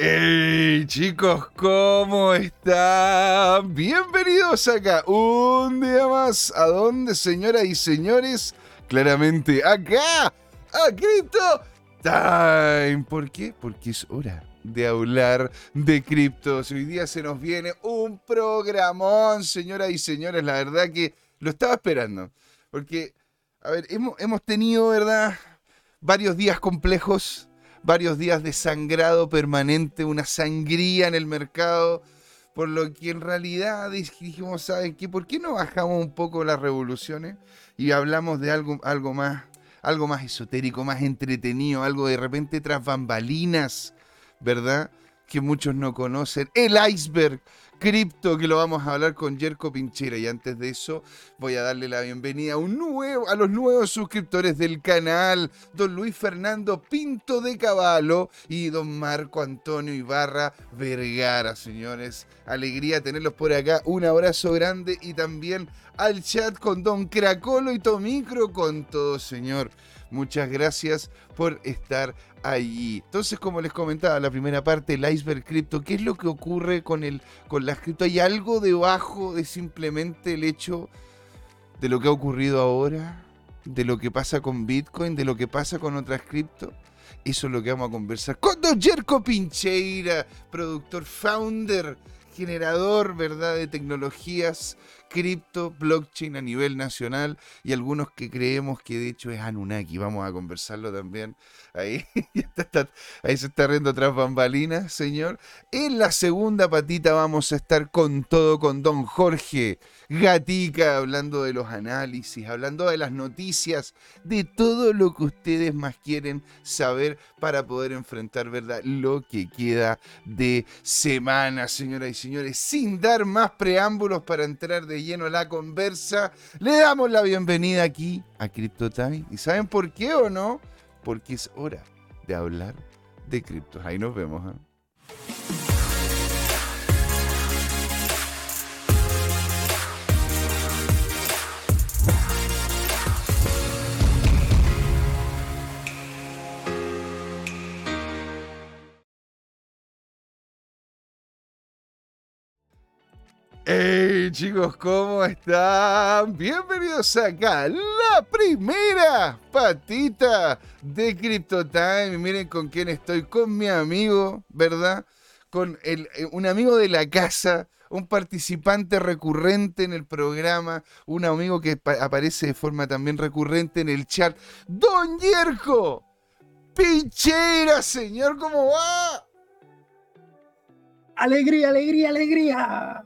Hey chicos, ¿cómo están? Bienvenidos acá un día más. ¿A dónde, señoras y señores? Claramente acá, a Crypto Time. ¿Por qué? Porque es hora de hablar de criptos. Hoy día se nos viene un programón, señoras y señores. La verdad que lo estaba esperando. Porque, a ver, hemos, hemos tenido, ¿verdad? Varios días complejos varios días de sangrado permanente, una sangría en el mercado, por lo que en realidad dijimos, ¿saben qué? ¿Por qué no bajamos un poco las revoluciones y hablamos de algo, algo más, algo más esotérico, más entretenido, algo de repente tras bambalinas, ¿verdad? Que muchos no conocen. El iceberg cripto que lo vamos a hablar con Jerko Pinchera. Y antes de eso, voy a darle la bienvenida a, un nuevo, a los nuevos suscriptores del canal, don Luis Fernando Pinto de Caballo y don Marco Antonio Ibarra Vergara, señores. Alegría tenerlos por acá. Un abrazo grande y también al chat con don Cracolo y Tomicro con todo, señor. Muchas gracias por estar allí. Entonces, como les comentaba, la primera parte, el iceberg cripto, ¿qué es lo que ocurre con, el, con las cripto? ¿Hay algo debajo de simplemente el hecho de lo que ha ocurrido ahora? ¿De lo que pasa con Bitcoin? ¿De lo que pasa con otras cripto? Eso es lo que vamos a conversar con Don Jerko Pincheira, productor, founder, generador, ¿verdad?, de tecnologías cripto, blockchain a nivel nacional y algunos que creemos que de hecho es Anunnaki. Vamos a conversarlo también. Ahí, ahí se está riendo tras bambalinas, señor. En la segunda patita vamos a estar con todo con don Jorge Gatica, hablando de los análisis, hablando de las noticias, de todo lo que ustedes más quieren saber para poder enfrentar, ¿verdad? Lo que queda de semana, señoras y señores. Sin dar más preámbulos para entrar de lleno la conversa, le damos la bienvenida aquí a CryptoTime. ¿Y saben por qué o no? Porque es hora de hablar de criptos. Ahí nos vemos. ¿eh? Hey chicos, ¿cómo están? Bienvenidos acá, la primera patita de CryptoTime. Miren con quién estoy, con mi amigo, ¿verdad? Con eh, un amigo de la casa, un participante recurrente en el programa, un amigo que aparece de forma también recurrente en el chat, Don Yerko. Pinchera, señor, ¿cómo va? Alegría, alegría, alegría.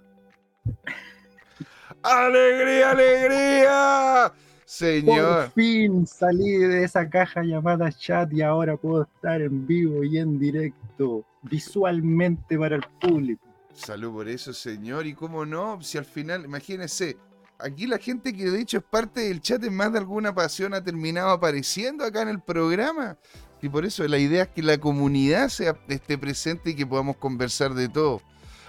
¡Alegría, alegría! Señor. Por fin salí de esa caja llamada chat y ahora puedo estar en vivo y en directo, visualmente para el público. Salud por eso, señor. Y cómo no, si al final, imagínense, aquí la gente que de hecho es parte del chat en más de alguna pasión ha terminado apareciendo acá en el programa. Y por eso la idea es que la comunidad sea, esté presente y que podamos conversar de todo.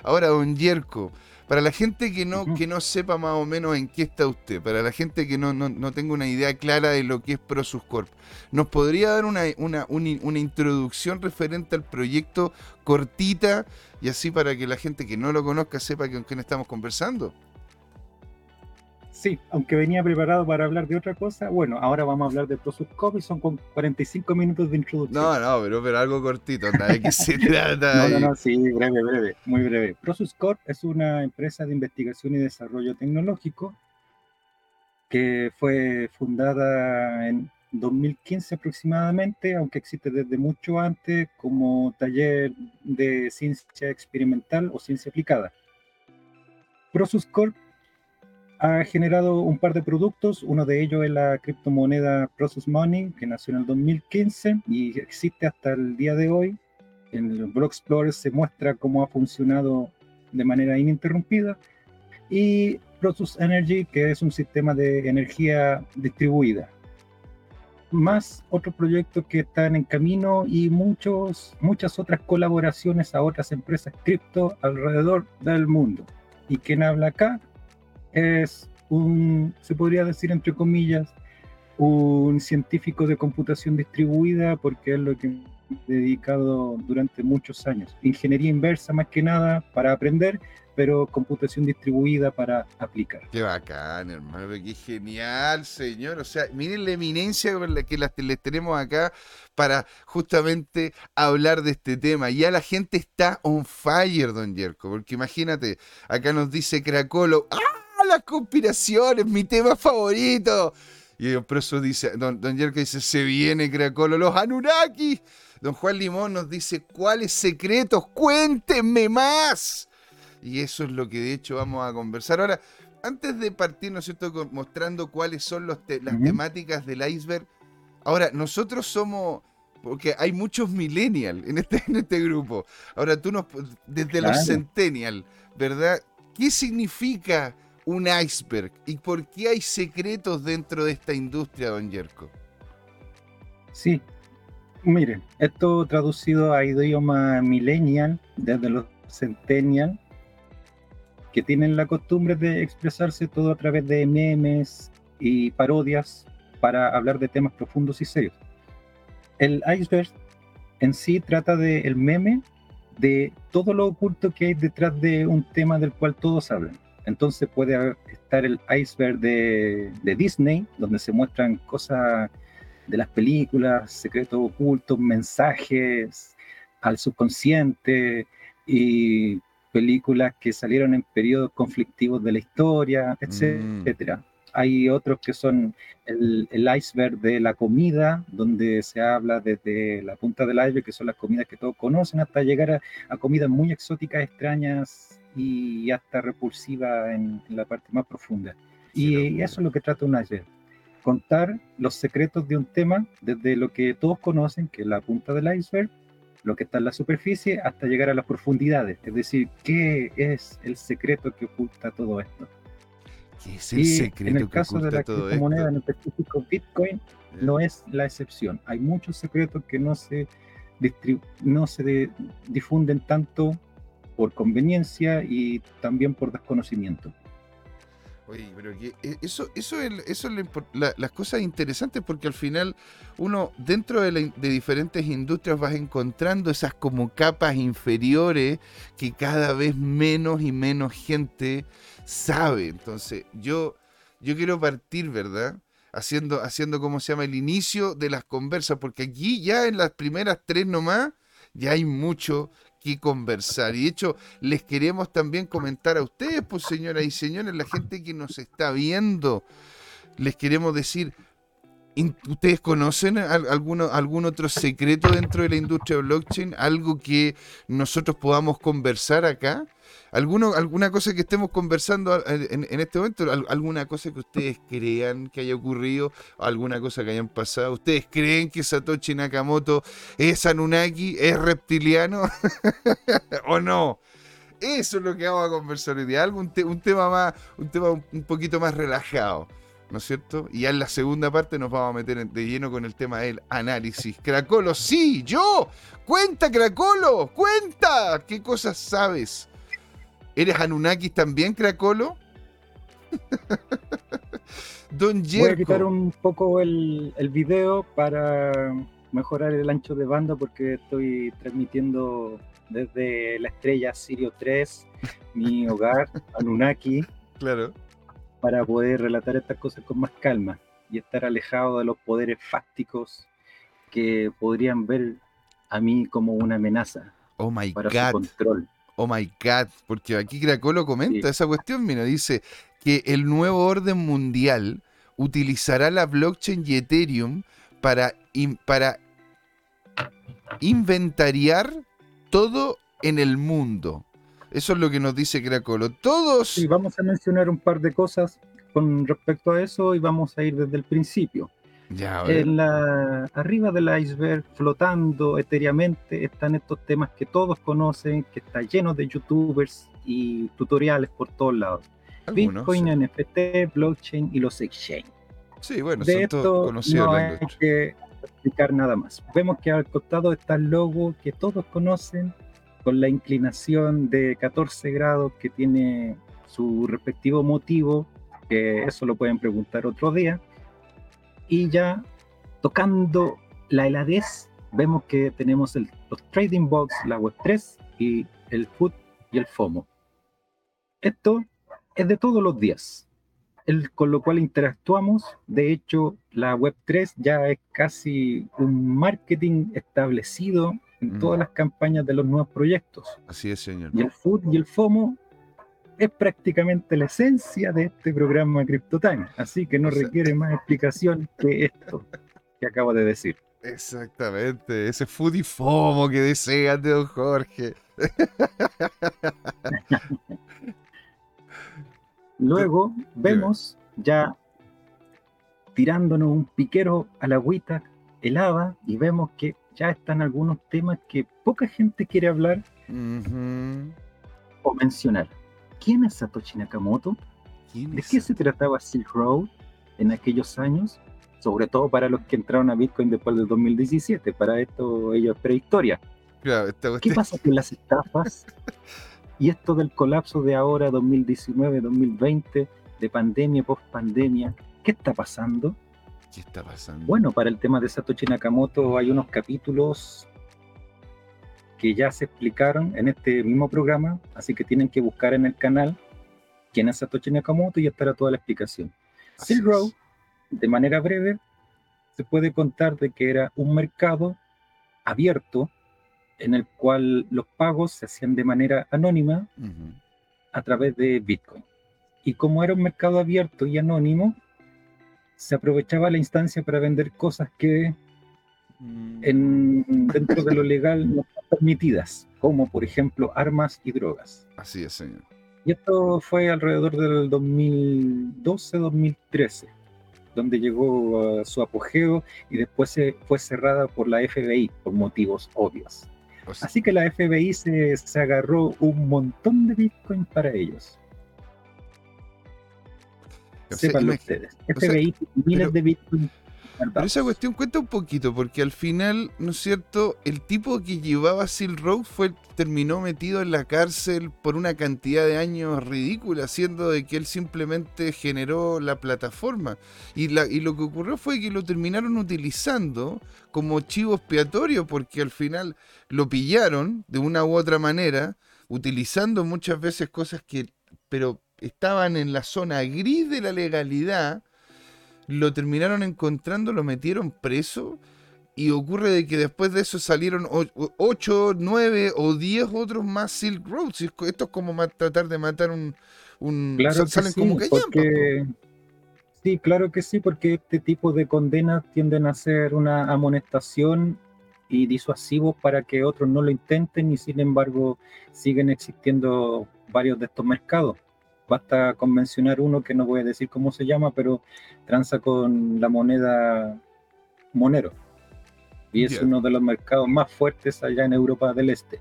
Ahora, don Yerko, para la gente que no, que no sepa más o menos en qué está usted, para la gente que no, no, tenga una idea clara de lo que es Prosus Corp, ¿nos podría dar una, una, una, introducción referente al proyecto cortita y así para que la gente que no lo conozca sepa con quién estamos conversando? Sí, aunque venía preparado para hablar de otra cosa, bueno, ahora vamos a hablar de Prosus Corp y son con 45 minutos de introducción. No, no, pero, pero algo cortito, ¿de qué se trata? no, no, no, sí, breve, breve, muy breve. Prosus Corp es una empresa de investigación y desarrollo tecnológico que fue fundada en 2015 aproximadamente, aunque existe desde mucho antes como taller de ciencia experimental o ciencia aplicada. Prosus Corp ha generado un par de productos, uno de ellos es la criptomoneda Process Money, que nació en el 2015 y existe hasta el día de hoy. En el Blog Explorer se muestra cómo ha funcionado de manera ininterrumpida. Y Process Energy, que es un sistema de energía distribuida. Más otros proyectos que están en camino y muchos, muchas otras colaboraciones a otras empresas cripto alrededor del mundo. ¿Y quién habla acá? Es un, se podría decir entre comillas, un científico de computación distribuida, porque es lo que dedicado durante muchos años. Ingeniería inversa más que nada para aprender, pero computación distribuida para aplicar. Qué bacán, hermano, qué genial, señor. O sea, miren la eminencia con la que les tenemos acá para justamente hablar de este tema. Ya la gente está on fire, don Yerko, porque imagínate, acá nos dice Cracolo, ¡ah! Las conspiraciones, mi tema favorito. Y don Proso dice, don, don Yerko dice, se viene Cracolo, los Anunnaki. Don Juan Limón nos dice, ¿cuáles secretos? Cuéntenme más. Y eso es lo que de hecho vamos a conversar. Ahora, antes de partir, ¿no es cierto?, mostrando cuáles son los las temáticas del iceberg. Ahora, nosotros somos, porque hay muchos millennials en este, en este grupo. Ahora, tú nos, desde los centennial, ¿verdad? ¿Qué significa un iceberg y por qué hay secretos dentro de esta industria, don Yerko? Sí, mire, esto traducido a idioma millennial, desde los centennial, que tienen la costumbre de expresarse todo a través de memes y parodias para hablar de temas profundos y serios. El iceberg en sí trata del el meme de todo lo oculto que hay detrás de un tema del cual todos hablan. Entonces puede estar el iceberg de, de Disney, donde se muestran cosas de las películas, secretos ocultos, mensajes al subconsciente y películas que salieron en periodos conflictivos de la historia, mm. etcétera. Hay otros que son el, iceberg de la comida, donde se habla desde la punta del iceberg, que son las comidas que todos conocen, hasta llegar a, comidas muy exóticas, extrañas y hasta repulsivas en, la parte más profunda. y eso es lo que trata un iceberg. Contar los secretos de un tema desde lo que todos conocen, que es la punta del iceberg, lo que está en la superficie hasta llegar a las profundidades. Es decir, ¿qué es el secreto que oculta todo esto? ¿Qué es el secreto en el caso de la criptomoneda, en específico Bitcoin, no es la excepción. Hay muchos secretos que no se, no se difunden tanto por conveniencia y también por desconocimiento. Oye, pero que eh, eso, eso es, eso es las cosas interesantes porque al final uno dentro de, de, diferentes industrias vas encontrando esas como capas inferiores que cada vez menos y menos gente sabe. Entonces yo, yo quiero partir, ¿verdad? Haciendo, haciendo, ¿cómo se llama? El inicio de las conversas, porque aquí ya en las primeras tres nomás ya hay mucho conversar. Y de hecho, les queremos también comentar a ustedes, pues señoras y señores, la gente que nos está viendo, les queremos decir, ¿Ustedes conocen algún, algún otro secreto dentro de la industria blockchain? ¿Algo que nosotros podamos conversar acá? ¿Alguno, ¿Alguna cosa que estemos conversando en, este momento? ¿Alguna cosa que ustedes crean que haya ocurrido? ¿Alguna cosa que hayan pasado? ¿Ustedes creen que Satoshi Nakamoto es Anunnaki? ¿Es reptiliano? ¿O no? Eso es lo que vamos a conversar hoy día. Algo, un, tema más, un tema un poquito más relajado. ¿no es cierto? Y ya en la segunda parte nos vamos a meter de lleno con el tema del análisis. Cracolo, sí, yo. Cuenta, Cracolo, cuenta. ¿Qué cosas sabes? ¿Eres Anunnakis también, Cracolo? Don Jerko. Voy a quitar un poco el, el video para mejorar el ancho de banda porque estoy transmitiendo desde la estrella Sirio 3, mi hogar, Anunnaki. Claro para poder relatar estas cosas con más calma y estar alejado de los poderes fácticos que podrían ver a mí como una amenaza oh my para God. su control. Oh my God, porque aquí Cracolo comenta esa cuestión, mira, dice que el nuevo orden mundial utilizará la blockchain y Ethereum para, para inventariar todo en el mundo. Eso es lo que nos dice Cracolo. Todos. Sí, vamos a mencionar un par de cosas con respecto a eso y vamos a ir desde el principio. Ya, en la, arriba del iceberg, flotando etéreamente, están estos temas que todos conocen, que está lleno de youtubers y tutoriales por todos lados. Bitcoin, NFT, blockchain y los exchange. Sí, bueno, de esto no hay que explicar nada más. Vemos que al costado está el logo que todos conocen, con la inclinación de 14 grados que tiene su respectivo motivo, que eso lo pueden preguntar otro día, y ya tocando la heladez vemos que tenemos el, los trading box, la web 3 y el food y el FOMO. Esto es de todos los días, el, con lo cual interactuamos. De hecho, la web 3 ya es casi un marketing establecido en todas las campañas de los nuevos proyectos. Así es, señor. Y el food y el FOMO es prácticamente la esencia de este programa CryptoTime, así que no requiere más explicación que esto que acabo de decir. Exactamente, ese food y FOMO que desean de don Jorge. Luego vemos ya tirándonos un piquero a la agüita helada y vemos que ya están algunos temas que poca gente quiere hablar o mencionar. ¿Quién es Satoshi Nakamoto? ¿De qué se trataba Silk Road en aquellos años? Sobre todo para los que entraron a Bitcoin después del 2017. Para esto, ellos es prehistoria. ¿Qué pasa con las estafas? y esto del colapso de ahora, 2019, 2020, de pandemia, post pandemia, ¿qué está pasando? ¿Qué está pasando? Bueno, para el tema de Satoshi Nakamoto hay unos capítulos que ya se explicaron en este mismo programa, así que tienen que buscar en el canal quién es Satoshi Nakamoto y estará toda la explicación. Silk Road, de manera breve, se puede contar de que era un mercado abierto en el cual los pagos se hacían de manera anónima a través de Bitcoin. Y como era un mercado abierto y anónimo, se aprovechaba la instancia para vender cosas que mm. en, dentro de lo legal no permitidas, como por ejemplo armas y drogas. Así es, señor. Y esto fue alrededor del 2012-2013, donde llegó a su apogeo y después se fue cerrada por la FBI por motivos obvios. Así que la FBI se, se agarró un montón de Bitcoin para ellos. Ustedes. FBI miles de Bitcoin. Pero esa cuestión cuenta un poquito, porque al final, ¿no es cierto? El tipo que llevaba Silk Road fue, terminó metido en la cárcel por una cantidad de años ridícula, siendo de que él simplemente generó la plataforma. Y, la, y lo que ocurrió fue que lo terminaron utilizando como chivo expiatorio, porque al final lo pillaron de una u otra manera, utilizando muchas veces cosas que, pero estaban en la zona gris de la legalidad, lo terminaron encontrando, lo metieron preso y ocurre de que después de eso salieron 8, 9 o 10 otros más Silk Roads. Esto es como tratar de matar un... un claro salen sí, como porque... Sí, claro que sí, porque este tipo de condenas tienden a ser una amonestación y disuasivos para que otros no lo intenten y sin embargo siguen existiendo varios de estos mercados. Basta con mencionar uno que no voy a decir cómo se llama, pero transa con la moneda Monero. Y es uno de los mercados más fuertes allá en Europa del Este.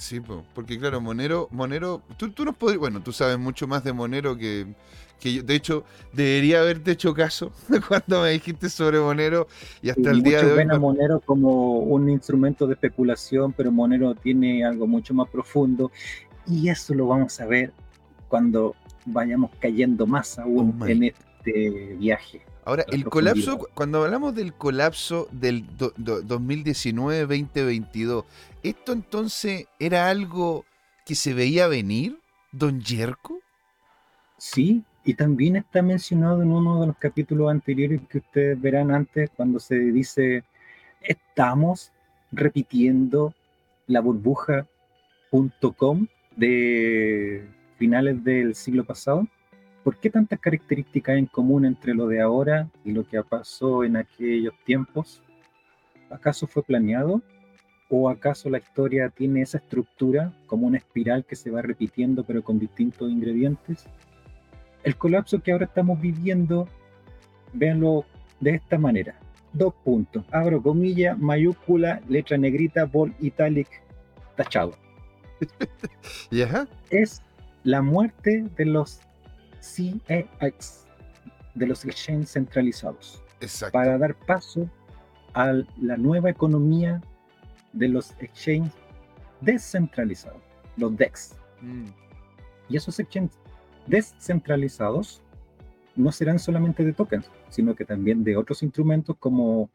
Sí, porque claro, Monero, Monero, tú, tú nos podrías, bueno, tú sabes mucho más de Monero que, que yo. De hecho, debería haberte hecho caso cuando me dijiste sobre Monero y hasta el día de hoy. a Monero como un instrumento de especulación, pero Monero tiene algo mucho más profundo y eso lo vamos a ver cuando vayamos cayendo más aún oh en este viaje. Ahora, el colapso, cuando hablamos del colapso del 2019-2022, ¿esto entonces era algo que se veía venir, don Yerko? Sí, y también está mencionado en uno de los capítulos anteriores que ustedes verán antes, cuando se dice, estamos repitiendo la burbuja.com de finales del siglo pasado? ¿Por qué tantas características en común entre lo de ahora y lo que pasó en aquellos tiempos? ¿Acaso fue planeado? ¿O acaso la historia tiene esa estructura como una espiral que se va repitiendo pero con distintos ingredientes? El colapso que ahora estamos viviendo, véanlo de esta manera. Dos puntos. Abro comilla, mayúscula, letra negrita, bol italic, tachado. ¿Ya? Es la muerte de los CEX, de los exchanges centralizados, para dar paso a la nueva economía de los exchanges descentralizados, los DEX. Mm. Y esos exchanges descentralizados no serán solamente de tokens, sino que también de otros instrumentos como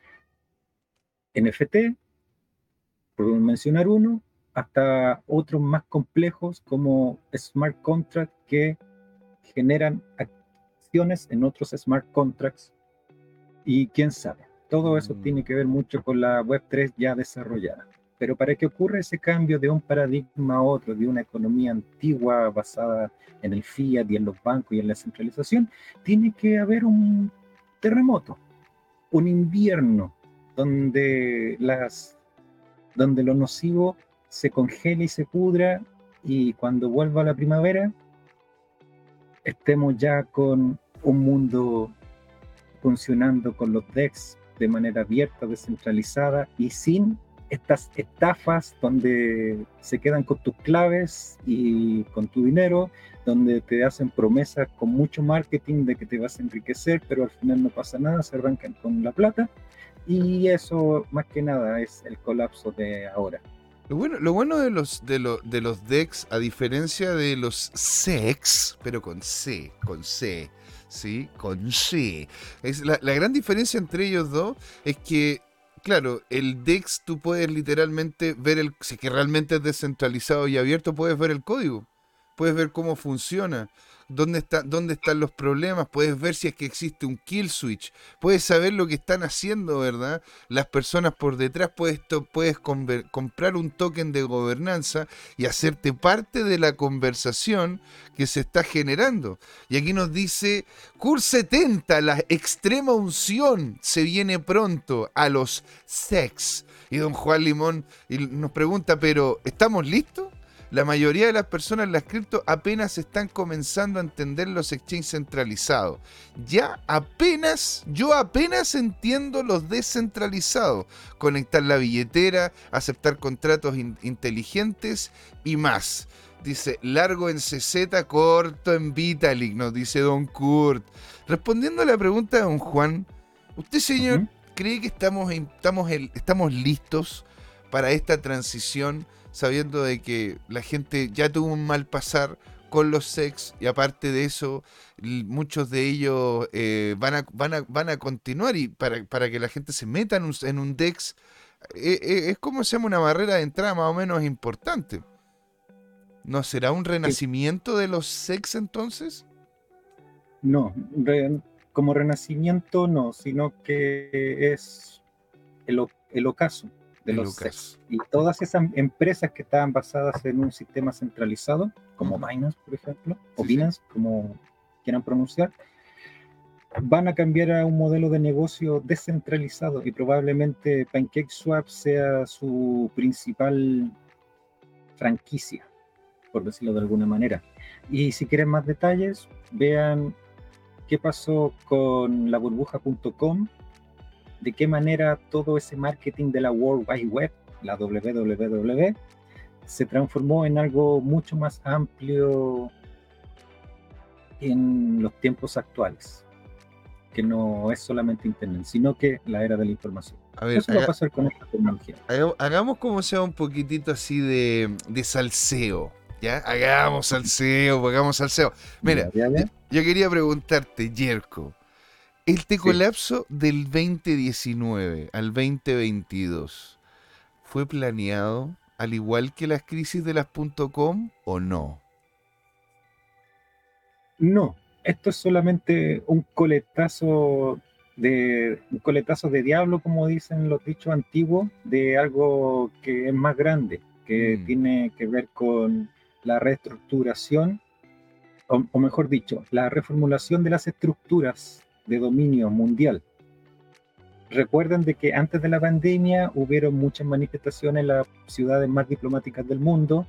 NFT, por mencionar uno, hasta otros más complejos como smart contracts que generan acciones en otros smart contracts y quién sabe. Todo eso mm. tiene que ver mucho con la Web3 ya desarrollada. Pero para que ocurra ese cambio de un paradigma a otro, de una economía antigua basada en el fiat y en los bancos y en la centralización, tiene que haber un terremoto, un invierno donde, las, donde lo nocivo se congela y se pudra y cuando vuelva la primavera estemos ya con un mundo funcionando con los DEX de manera abierta, descentralizada y sin estas estafas donde se quedan con tus claves y con tu dinero, donde te hacen promesas con mucho marketing de que te vas a enriquecer, pero al final no pasa nada, se arrancan con la plata. Y eso más que nada es el colapso de ahora. Lo bueno, lo bueno de los de, de los decks, a diferencia de los sex, pero con C, con C, ¿sí? Con C. Es la, la gran diferencia entre ellos dos es que claro, el DEX tú puedes literalmente ver el, si que realmente es descentralizado y abierto, puedes ver el código, puedes ver cómo funciona, dónde, está, dónde están los problemas, puedes ver si es que existe un kill switch, puedes saber lo que están haciendo, ¿verdad? Las personas por detrás, puedes, puedes comprar un token de gobernanza y hacerte parte de la conversación que se está generando. Y aquí nos dice, CUR 70, la extrema unción se viene pronto a los sex. Y don Juan Limón nos pregunta, pero ¿estamos listos? La mayoría de las personas en las cripto apenas están comenzando a entender los exchanges centralizados. Ya apenas, yo apenas entiendo los descentralizados. Conectar la billetera, aceptar contratos inteligentes y más. Dice, largo en CZ, corto en Vitalik, nos dice Don Kurt. Respondiendo a la pregunta de Don Juan, ¿usted, señor, cree que estamos, estamos, estamos listos para esta transición? Sabiendo de que la gente ya tuvo un mal pasar con los sex y aparte de eso muchos de ellos eh, van, a, van, a, van a continuar y para, para que la gente se meta en un, en un DEX eh, eh, es como se llama una barrera de entrada más o menos importante. ¿No será un renacimiento de los sex entonces? No, como renacimiento no, sino que es el, el ocaso de los Y todas esas empresas que estaban basadas en un sistema centralizado, como Binance, por ejemplo, o Binance, como quieran pronunciar, van a cambiar a un modelo de negocio descentralizado y probablemente PancakeSwap sea su principal franquicia, por decirlo de alguna manera. Y si quieren más detalles, vean qué pasó con la burbuja.com de qué manera todo ese marketing de la World Wide Web, la WWW, se transformó en algo mucho más amplio en los tiempos actuales, que no es solamente Internet, sino que la era de la información. A ver, Eso va a pasar con esta tecnología. Hagamos como sea un poquitito así de, de salseo. ¿Ya? Hagamos salseo, hagamos salseo. Mira, yo quería preguntarte, Jerko, este colapso del 2019 al 2022 fue planeado al igual que las crisis de las .com o no? No, esto es solamente un coletazo de un coletazo de diablo, como dicen los dichos antiguos, de algo que es más grande, que mm. tiene que ver con la reestructuración, o mejor dicho, la reformulación de las estructuras de dominio mundial. Recuerden de que antes de la pandemia hubieron muchas manifestaciones en las ciudades más diplomáticas del mundo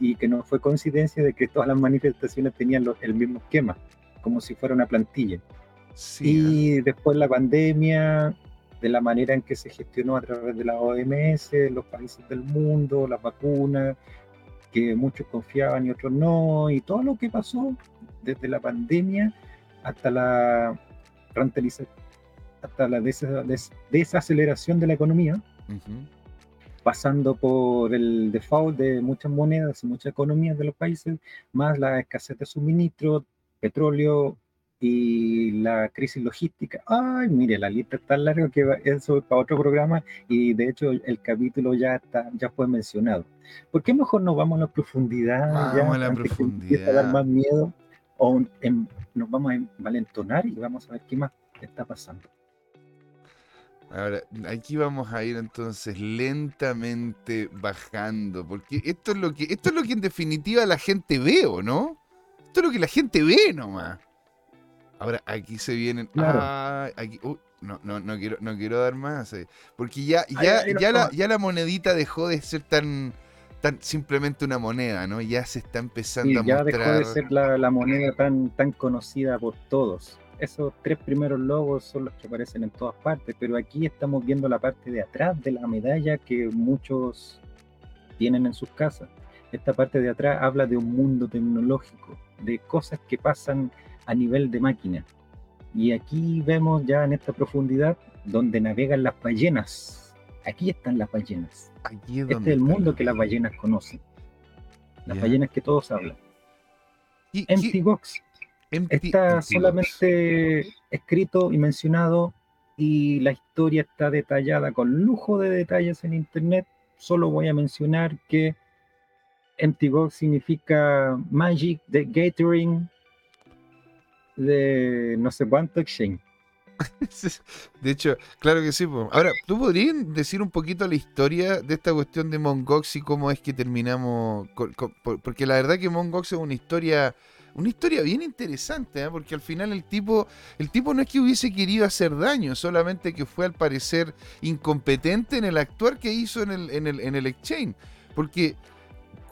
y que no fue coincidencia de que todas las manifestaciones tenían el mismo esquema, como si fuera una plantilla. y ¿eh? después la pandemia, de la manera en que se gestionó a través de la OMS, los países del mundo, las vacunas, que muchos confiaban y otros no, y todo lo que pasó desde la pandemia hasta la hasta la desaceleración de la economía, pasando por el default de muchas monedas y muchas economías de los países, más la escasez de suministro, petróleo, y la crisis logística. Ay, mire, la lista es tan larga que eso es para otro programa y de hecho el capítulo ya está, ya fue mencionado. ¿Por qué mejor nos vamos a la profundidad? Vamos a la profundidad. a dar más miedo o nos vamos a valentonar y vamos a ver qué más está pasando. Ahora, aquí vamos a ir entonces lentamente bajando, porque esto es lo que, esto es lo que en definitiva la gente ve, ¿o no? Esto es lo que la gente ve nomás. Ahora, aquí se vienen. aquí, no, no, no, quiero, no quiero dar más. Eh, porque ya, ya, ya, la, ya la monedita dejó de ser tan, tan simplemente una moneda, ¿no? Ya se está empezando a mostrar. Ya dejó de ser la, la, moneda tan, tan conocida por todos. Esos tres primeros logos son los que aparecen en todas partes, pero aquí estamos viendo la parte de atrás de la medalla que muchos tienen en sus casas. Esta parte de atrás habla de un mundo tecnológico, de cosas que pasan a nivel de máquina. Y aquí vemos ya en esta profundidad donde navegan las ballenas. Aquí están las ballenas. este es el mundo que las ballenas conocen. Las ballenas que todos hablan. ¿Y, Empty Box. está solamente escrito y mencionado y la historia está detallada con lujo de detalles en internet. Solo voy a mencionar que Empty Box significa Magic the Gathering de no sé cuánto exchange. De hecho, claro que sí. Ahora, ¿tú podrías decir un poquito la historia de esta cuestión de Mongox y cómo es que terminamos? porque la verdad que Mongox es una historia, una historia bien interesante, ¿eh? porque al final el tipo, el tipo no es que hubiese querido hacer daño, solamente que fue al parecer incompetente en el actuar que hizo en el, en el, en el exchange. Porque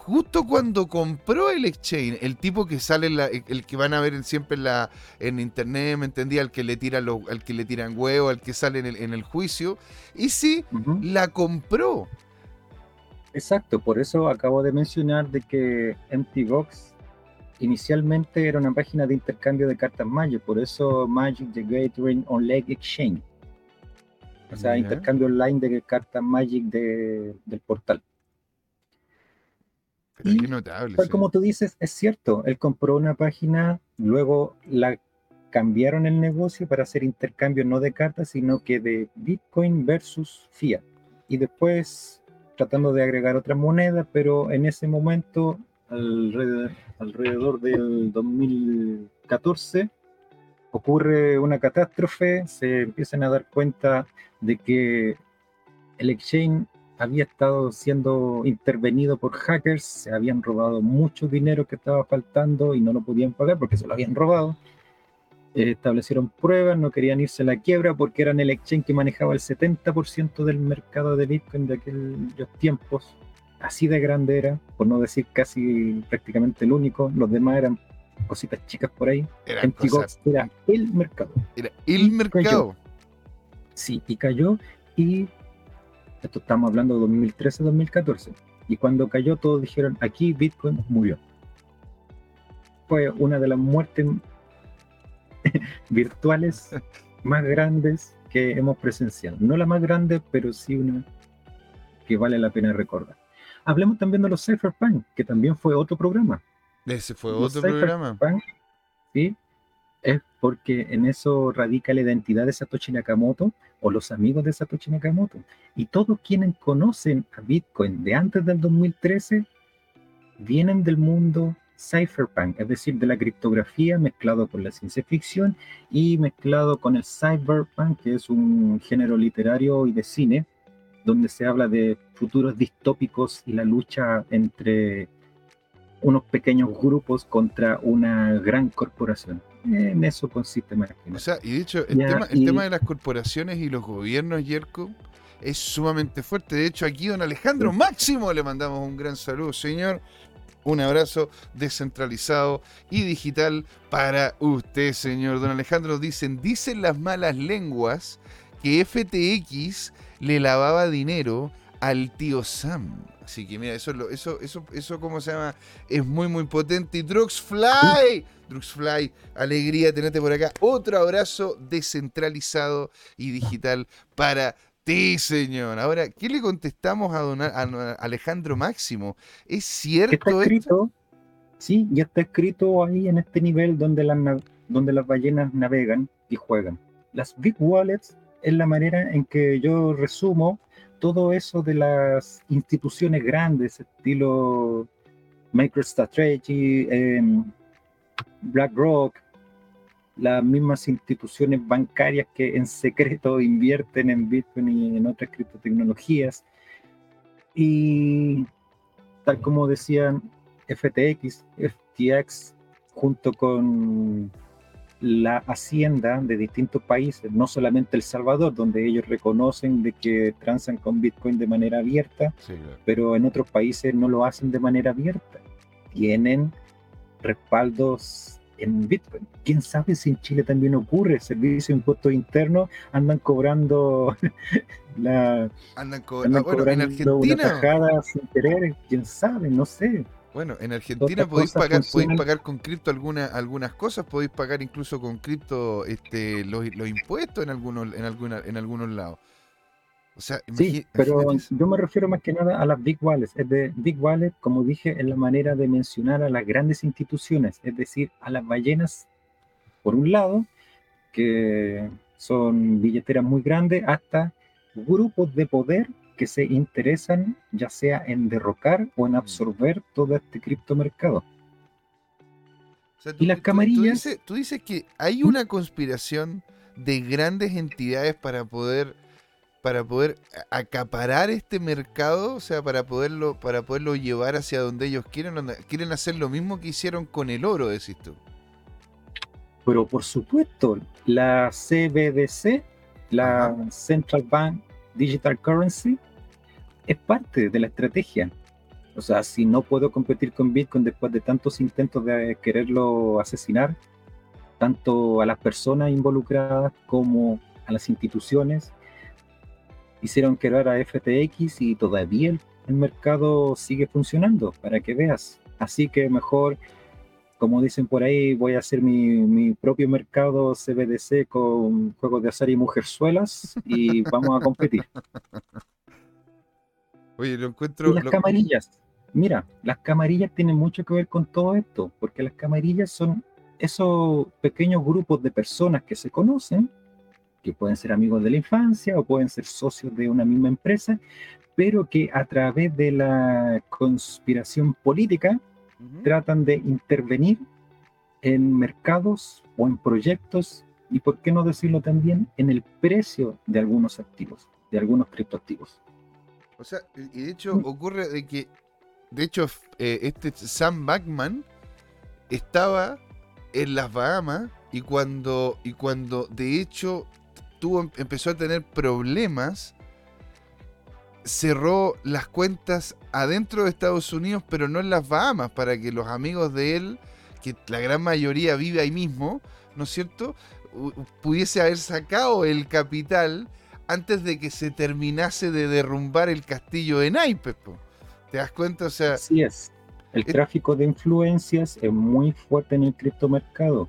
justo cuando compró el exchange, el tipo que sale, el que van a ver siempre en, la, en internet, ¿me entendía? El que le tira al que le tiran huevo, al que sale en el, juicio, y sí, la compró. Exacto, por eso acabo de mencionar de que Empty Box inicialmente era una página de intercambio de cartas Magic, por eso Magic the Gathering Online Exchange. O sea, intercambio online de cartas Magic del portal notable. Como tú dices, es cierto, él compró una página, luego la cambiaron el negocio para hacer intercambio no de cartas, sino que de Bitcoin versus Fiat. Y después tratando de agregar otra moneda, pero en ese momento, alrededor, alrededor del 2014, ocurre una catástrofe, se empiezan a dar cuenta de que el exchange había estado siendo intervenido por hackers, se habían robado mucho dinero que estaba faltando y no lo podían pagar porque se lo habían robado. Eh, establecieron pruebas, no querían irse a la quiebra porque eran el exchange que manejaba el 70% del mercado de Bitcoin de aquellos tiempos. Así de grande era, por no decir casi prácticamente el único. Los demás eran cositas chicas por ahí. Era, era el mercado. Era el mercado. Sí, y cayó y esto estamos hablando de 2013-2014. Y cuando cayó, todos dijeron, aquí Bitcoin murió. Fue una de las muertes virtuales más grandes que hemos presenciado. No la más grande, pero sí una que vale la pena recordar. Hablemos también de los Cypherpunk, que también fue otro programa. Ese fue otro programa. Sí, es porque en eso radica la identidad de Satoshi Nakamoto o los amigos de Satoshi Nakamoto. Y todos quienes conocen a Bitcoin de antes del 2013 vienen del mundo cypherpunk, es decir, de la criptografía mezclado con la ciencia ficción y mezclado con el cyberpunk, que es un género literario y de cine, donde se habla de futuros distópicos y la lucha entre unos pequeños grupos contra una gran corporación. En eso consiste más O sea, y de hecho, el, tema, de las corporaciones y los gobiernos, Yerko, es sumamente fuerte. De hecho, aquí don Alejandro Máximo le mandamos un gran saludo, señor. Un abrazo descentralizado y digital para usted, señor. Don Alejandro, dicen, dicen las malas lenguas que FTX le lavaba dinero al tío Sam. Así que mira, eso, eso, eso, eso, ¿cómo se llama? Es muy, muy potente. Y Druxfly, Druxfly, alegría tenerte por acá. Otro abrazo descentralizado y digital para ti, señor. Ahora, ¿qué le contestamos a, don, Alejandro Máximo? ¿Es cierto está escrito, Sí, ya está escrito ahí en este nivel donde las donde las ballenas navegan y juegan. Las big wallets es la manera en que yo resumo todo eso de las instituciones grandes, estilo MicroStrategy, eh, BlackRock, las mismas instituciones bancarias que en secreto invierten en Bitcoin y en otras criptotecnologías. Y tal como decían FTX, FTX, junto con la hacienda de distintos países, no solamente El Salvador, donde ellos reconocen de que transan con Bitcoin de manera abierta, pero en otros países no lo hacen de manera abierta. Tienen respaldos en Bitcoin. ¿Quién sabe si en Chile también ocurre? Servicio de impuestos internos andan cobrando la... Andan, ah, cobrando en Argentina. Una tajada sin querer, quién sabe, no sé. Bueno, en Argentina podéis pagar, podéis pagar con cripto alguna, algunas cosas, podéis pagar incluso con cripto este, los, impuestos en algunos, en alguna, en algunos lados. O sea, sí, pero yo me refiero más que nada a las big wallets. Es de big wallet, como dije, es la manera de mencionar a las grandes instituciones, es decir, a las ballenas, por un lado, que son billeteras muy grandes, hasta grupos de poder que se interesan ya sea en derrocar o en mm. absorber todo este criptomercado. y las camarillas... Tú, dices, que hay ¿Mm? una conspiración de grandes entidades para poder para poder acaparar este mercado, o sea, para poderlo para poderlo llevar hacia donde ellos quieren, quieren hacer lo mismo que hicieron con el oro, decís tú. Pero por supuesto, la CBDC, la Central Bank Digital Currency, es parte de la estrategia. O sea, si no puedo competir con Bitcoin después de tantos intentos de quererlo asesinar, tanto a las personas involucradas como a las instituciones, hicieron quebrar a FTX y todavía el, mercado sigue funcionando, para que veas. Así que mejor, como dicen por ahí, voy a hacer mi, mi propio mercado CBDC con juegos de azar y mujerzuelas y vamos a competir. Oye, lo encuentro. las camarillas. Mira, las camarillas tienen mucho que ver con todo esto, porque las camarillas son esos pequeños grupos de personas que se conocen, que pueden ser amigos de la infancia o pueden ser socios de una misma empresa, pero que a través de la conspiración política tratan de intervenir en mercados o en proyectos y, por qué no decirlo también, en el precio de algunos activos, de algunos criptoactivos. O sea, y de hecho mm. ocurre de que, de hecho, eh, este Sam Backman estaba en las Bahamas y cuando, y cuando de hecho tuvo, em, empezó a tener problemas, cerró las cuentas adentro de Estados Unidos, pero no en las Bahamas, para que los amigos de él, que la gran mayoría vive ahí mismo, ¿no es cierto?, pudiese haber sacado el capital antes de que se terminase de derrumbar el castillo de naipes. ¿Te das cuenta? O sea, Así es. El tráfico de influencias es muy fuerte en el criptomercado,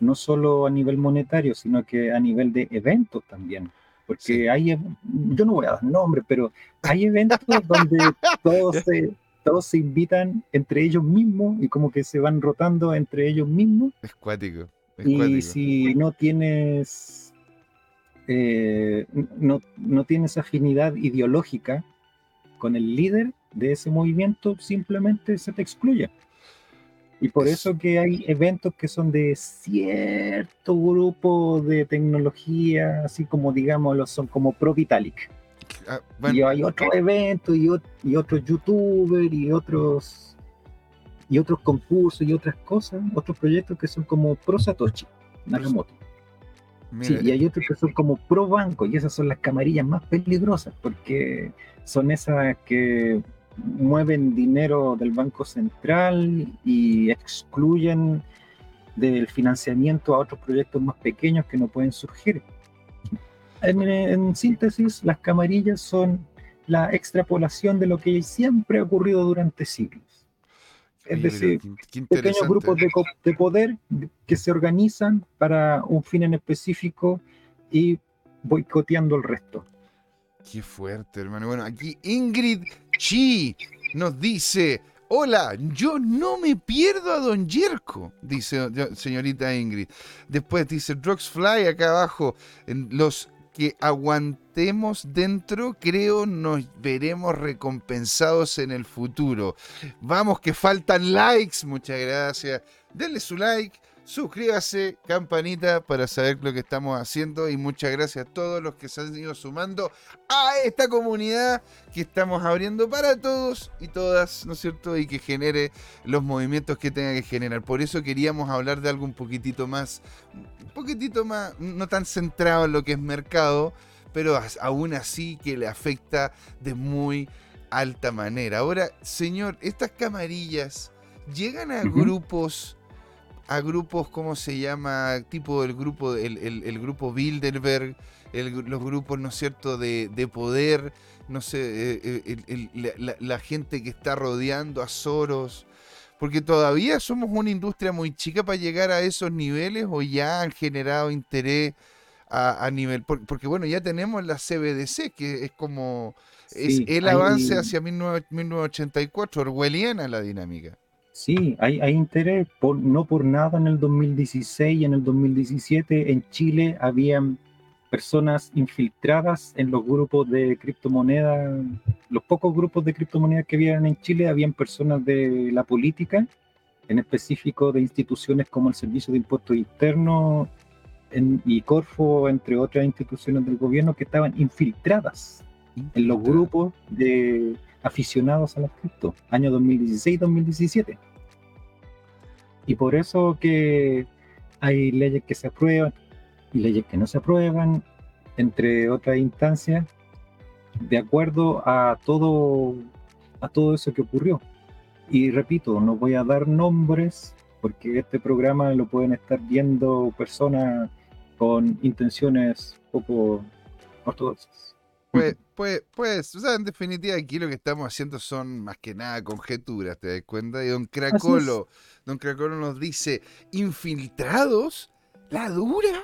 no solo a nivel monetario, sino que a nivel de eventos también. Porque hay, yo no voy a dar nombres, pero hay eventos donde todos se, todos se invitan entre ellos mismos y como que se van rotando entre ellos mismos. Es cuático. y si no tienes eh, no, no tienes afinidad ideológica con el líder de ese movimiento, simplemente se te excluye. Y por eso que hay eventos que son de cierto grupo de tecnología, así como digamos, son como Pro Vitalik. Ah, y hay otro evento y, y otros youtubers y otros y otros concursos y otras cosas, otros proyectos que son como Pro Satoshi, Sí, y hay otros que son como pro banco, y esas son las camarillas más peligrosas, porque son esas que mueven dinero del Banco Central y excluyen del financiamiento a otros proyectos más pequeños que no pueden surgir. En, síntesis, las camarillas son la extrapolación de lo que siempre ha ocurrido durante siglos. Es decir, pequeños grupos de, poder que se organizan para un fin en específico y boicoteando el resto. Qué fuerte, hermano. Bueno, aquí Ingrid Chi nos dice, Hola, yo no me pierdo a Don Yerko, dice señorita Ingrid. Después dice Droxfly acá abajo. En los que aguantemos dentro, creo nos veremos recompensados en el futuro. Vamos, que faltan likes. Muchas gracias. Denle su like suscríbase, campanita para saber lo que estamos haciendo y muchas gracias a todos los que se han ido sumando a esta comunidad que estamos abriendo para todos y todas, ¿no es cierto? Y que genere los movimientos que tenga que generar. Por eso queríamos hablar de algo un poquitito más, un poquitito más, no tan centrado en lo que es mercado, pero aún así que le afecta de muy alta manera. Ahora, señor, estas camarillas llegan a grupos a grupos, ¿cómo se llama? Tipo el grupo, el, el, grupo Bilderberg, los grupos, ¿no es cierto?, de, de poder, no sé, eh, la, la, gente que está rodeando a Soros. Porque todavía somos una industria muy chica para llegar a esos niveles o ya han generado interés a, a nivel. Porque, bueno, ya tenemos la CBDC, que es como. es el avance hacia 1984, orwelliana la dinámica. Sí, hay, hay interés, por, no por nada en el 2016 y en el 2017 en Chile habían personas infiltradas en los grupos de criptomonedas, los pocos grupos de criptomonedas que habían en Chile, habían personas de la política, en específico de instituciones como el Servicio de Impuestos Internos y Corfo, entre otras instituciones del gobierno, que estaban infiltradas en los grupos de aficionados a las cripto, año 2016-2017. Y por eso que hay leyes que se aprueban y leyes que no se aprueban, entre otras instancias, de acuerdo a todo, a todo eso que ocurrió. Y repito, no voy a dar nombres porque este programa lo pueden estar viendo personas con intenciones poco ortodoxas. Pues, pues, pues, o sea, en definitiva aquí lo que estamos haciendo son más que nada conjeturas, ¿te das cuenta? Y don Cracolo, don Cracolo nos dice, ¿infiltrados? ¿La dura?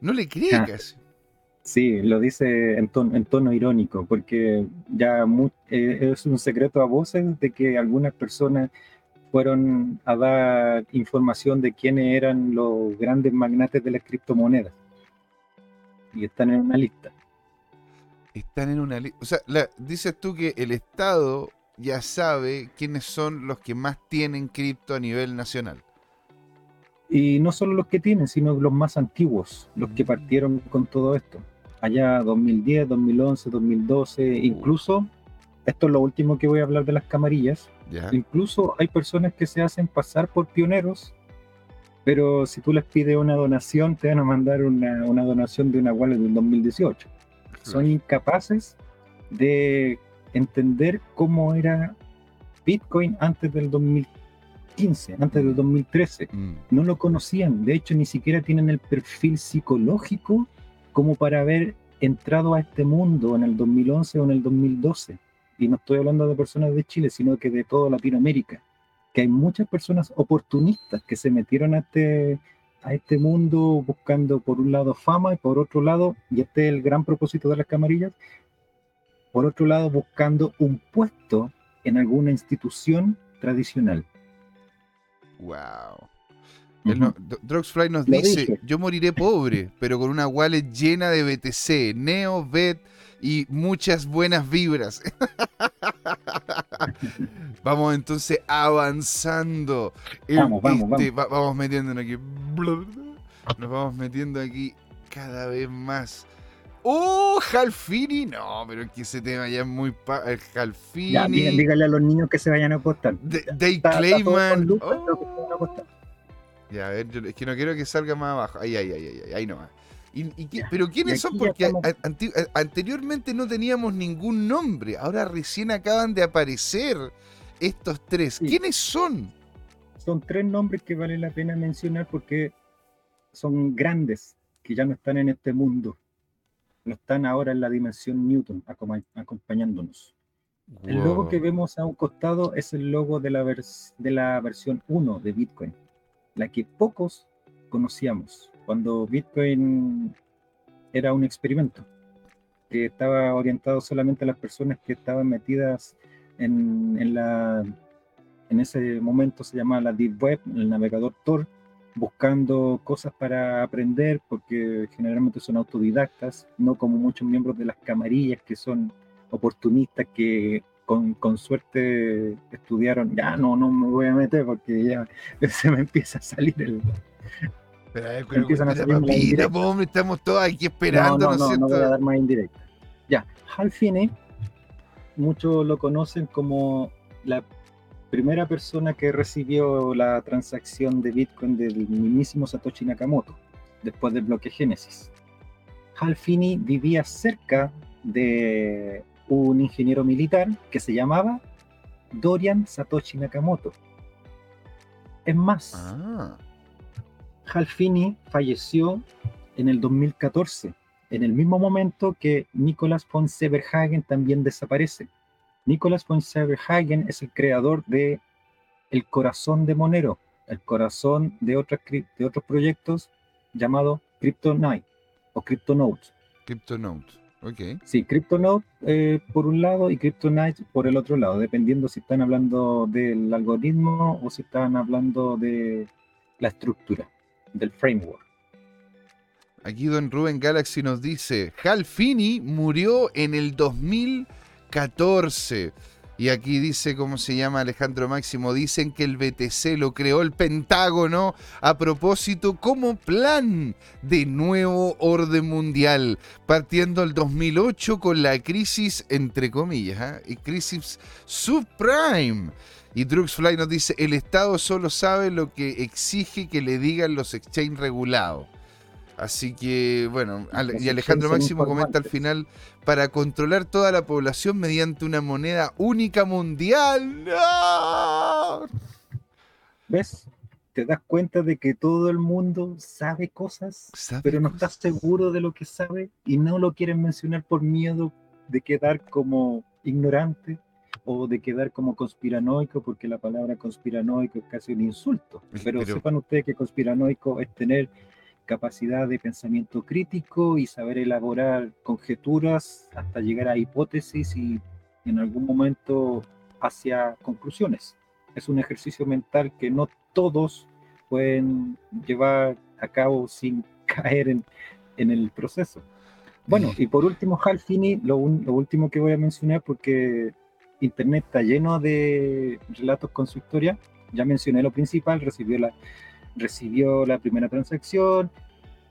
No le cree ah, casi. Sí, lo dice en tono, en tono irónico, porque ya eh, es un secreto a voces de que algunas personas fueron a dar información de quiénes eran los grandes magnates de las criptomonedas y están en una lista están en una lista. O sea, dices tú que el Estado ya sabe quiénes son los que más tienen cripto a nivel nacional. Y no solo los que tienen, sino los más antiguos, los que mm. partieron con todo esto. Allá 2010, 2011, 2012, incluso, esto es lo último que voy a hablar de las camarillas, incluso hay personas que se hacen pasar por pioneros, pero si tú les pides una donación, te van a mandar una, una donación de una wallet del 2018 son incapaces de entender cómo era Bitcoin antes del 2015, antes del 2013. Mm. No lo conocían, de hecho ni siquiera tienen el perfil psicológico como para haber entrado a este mundo en el 2011 o en el 2012. Y no estoy hablando de personas de Chile, sino que de toda Latinoamérica. Que hay muchas personas oportunistas que se metieron a este, a este mundo buscando por un lado fama y por otro lado, y este es el gran propósito de las camarillas, por otro lado buscando un puesto en alguna institución tradicional. Wow. Droxfly nos dice, yo moriré pobre, pero con una wallet llena de BTC, Neo, BET y muchas buenas vibras. vamos entonces avanzando. Vamos, vamos, este, vamos. vamos metiéndonos aquí. Nos vamos metiendo aquí cada vez más. ¡Oh, Jalfini! No, pero es que ese tema ya es muy... Pa el Jalfini... Ya, dígale a los niños que se vayan a apostar. Dave Clayman. Oh. Ya, a ver, es que no quiero que salga más abajo. Ahí, ahí, ahí, ahí, ahí nomás. ¿Pero quiénes son? Porque anteriormente no teníamos ningún nombre. Ahora recién acaban de aparecer estos tres. ¿Quiénes son? Son tres nombres que vale la pena mencionar porque son grandes, que ya no están en este mundo. No están ahora en la dimensión Newton acompañándonos. El logo que vemos a un costado es el logo de la, de la versión 1 de Bitcoin, la que pocos conocíamos cuando Bitcoin era un experimento que estaba orientado solamente a las personas que estaban metidas en, en, la, en ese momento se llamaba la Deep Web, el navegador Tor, buscando cosas para aprender, porque generalmente son autodidactas, no como muchos miembros de las camarillas que son oportunistas que con, con, suerte estudiaron, ya no, no me voy a meter porque ya se me empieza a salir el... Pero, pero, empiezan a salir mira, hombre, estamos todos aquí esperando, no, no, no, no, voy a dar más indirecta. Ya, Hal Finney, muchos lo conocen como la primera persona que recibió la transacción de Bitcoin del mismísimo Satoshi Nakamoto, después del bloque Génesis. Hal Finney vivía cerca de un ingeniero militar que se llamaba Dorian Satoshi Nakamoto. Es más, ah. Hal Finney falleció en el 2014, en el mismo momento que Nicolas von Severhagen también desaparece. Nicolas von Severhagen es el creador de El Corazón de Monero, el corazón de, otras, de otros proyectos llamado CryptoNight o CryptoNote. CryptoNote, ok. Sí, CryptoNote eh, por un lado y CryptoNight por el otro lado, dependiendo si están hablando del algoritmo o si están hablando de la estructura, del framework. Aquí Don Rubén Galaxy nos dice, Hal Finney murió en el 2000 14. Y aquí dice cómo se llama Alejandro Máximo. Dicen que el BTC lo creó el Pentágono a propósito como plan de nuevo orden mundial, partiendo el 2008 con la crisis, entre comillas, y ¿eh? crisis subprime. Y Druxfly nos dice, el Estado solo sabe lo que exige que le digan los exchanges regulados. Así que, bueno, y Alejandro Máximo comenta al final, para controlar toda la población mediante una moneda única mundial. ¿Ves? Te das cuenta de que todo el mundo sabe cosas, pero no estás seguro de lo que sabe y no lo quieren mencionar por miedo de quedar como ignorante o de quedar como conspiranoico, porque la palabra conspiranoico es casi un insulto. pero... sepan ustedes que conspiranoico es tener capacidad de pensamiento crítico y saber elaborar conjeturas hasta llegar a hipótesis y en algún momento hacia conclusiones. Es un ejercicio mental que no todos pueden llevar a cabo sin caer en, en el proceso. Bueno, y por último, Hal Finney, lo, lo, último que voy a mencionar, porque Internet está lleno de relatos con su historia. Ya mencioné lo principal, recibió la, recibió la primera transacción.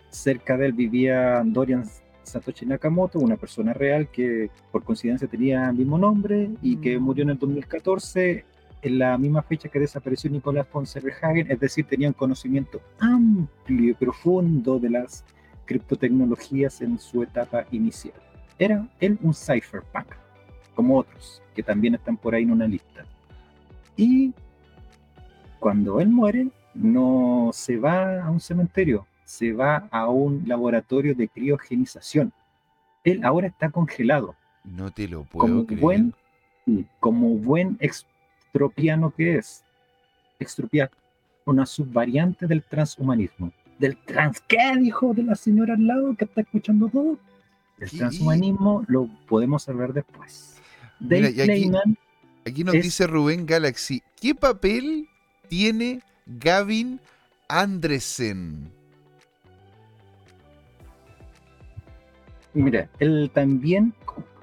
Cerca de él vivía Dorian Satoshi Nakamoto, una persona real que por coincidencia tenía el mismo nombre y que mm. murió en el 2014 en la misma fecha que desapareció Nicolás von Serverhagen, es decir, tenían conocimiento amplio y profundo de las criptotecnologías en su etapa inicial. Era él un cypherpunk, como otros, que también están por ahí en una lista. Y cuando él muere, no se va a un cementerio, se va a un laboratorio de criogenización. Él ahora está congelado. No te lo puedo como creer. Buen, como buen extropiano que es, extropiar una subvariante del transhumanismo. ¿Del trans qué? Dijo de la señora al lado que está escuchando todo. El transhumanismo lo podemos hablar después. Mira, aquí, aquí, nos dice Rubén Galaxy, ¿qué papel tiene Gavin Andresen. Mira, él también,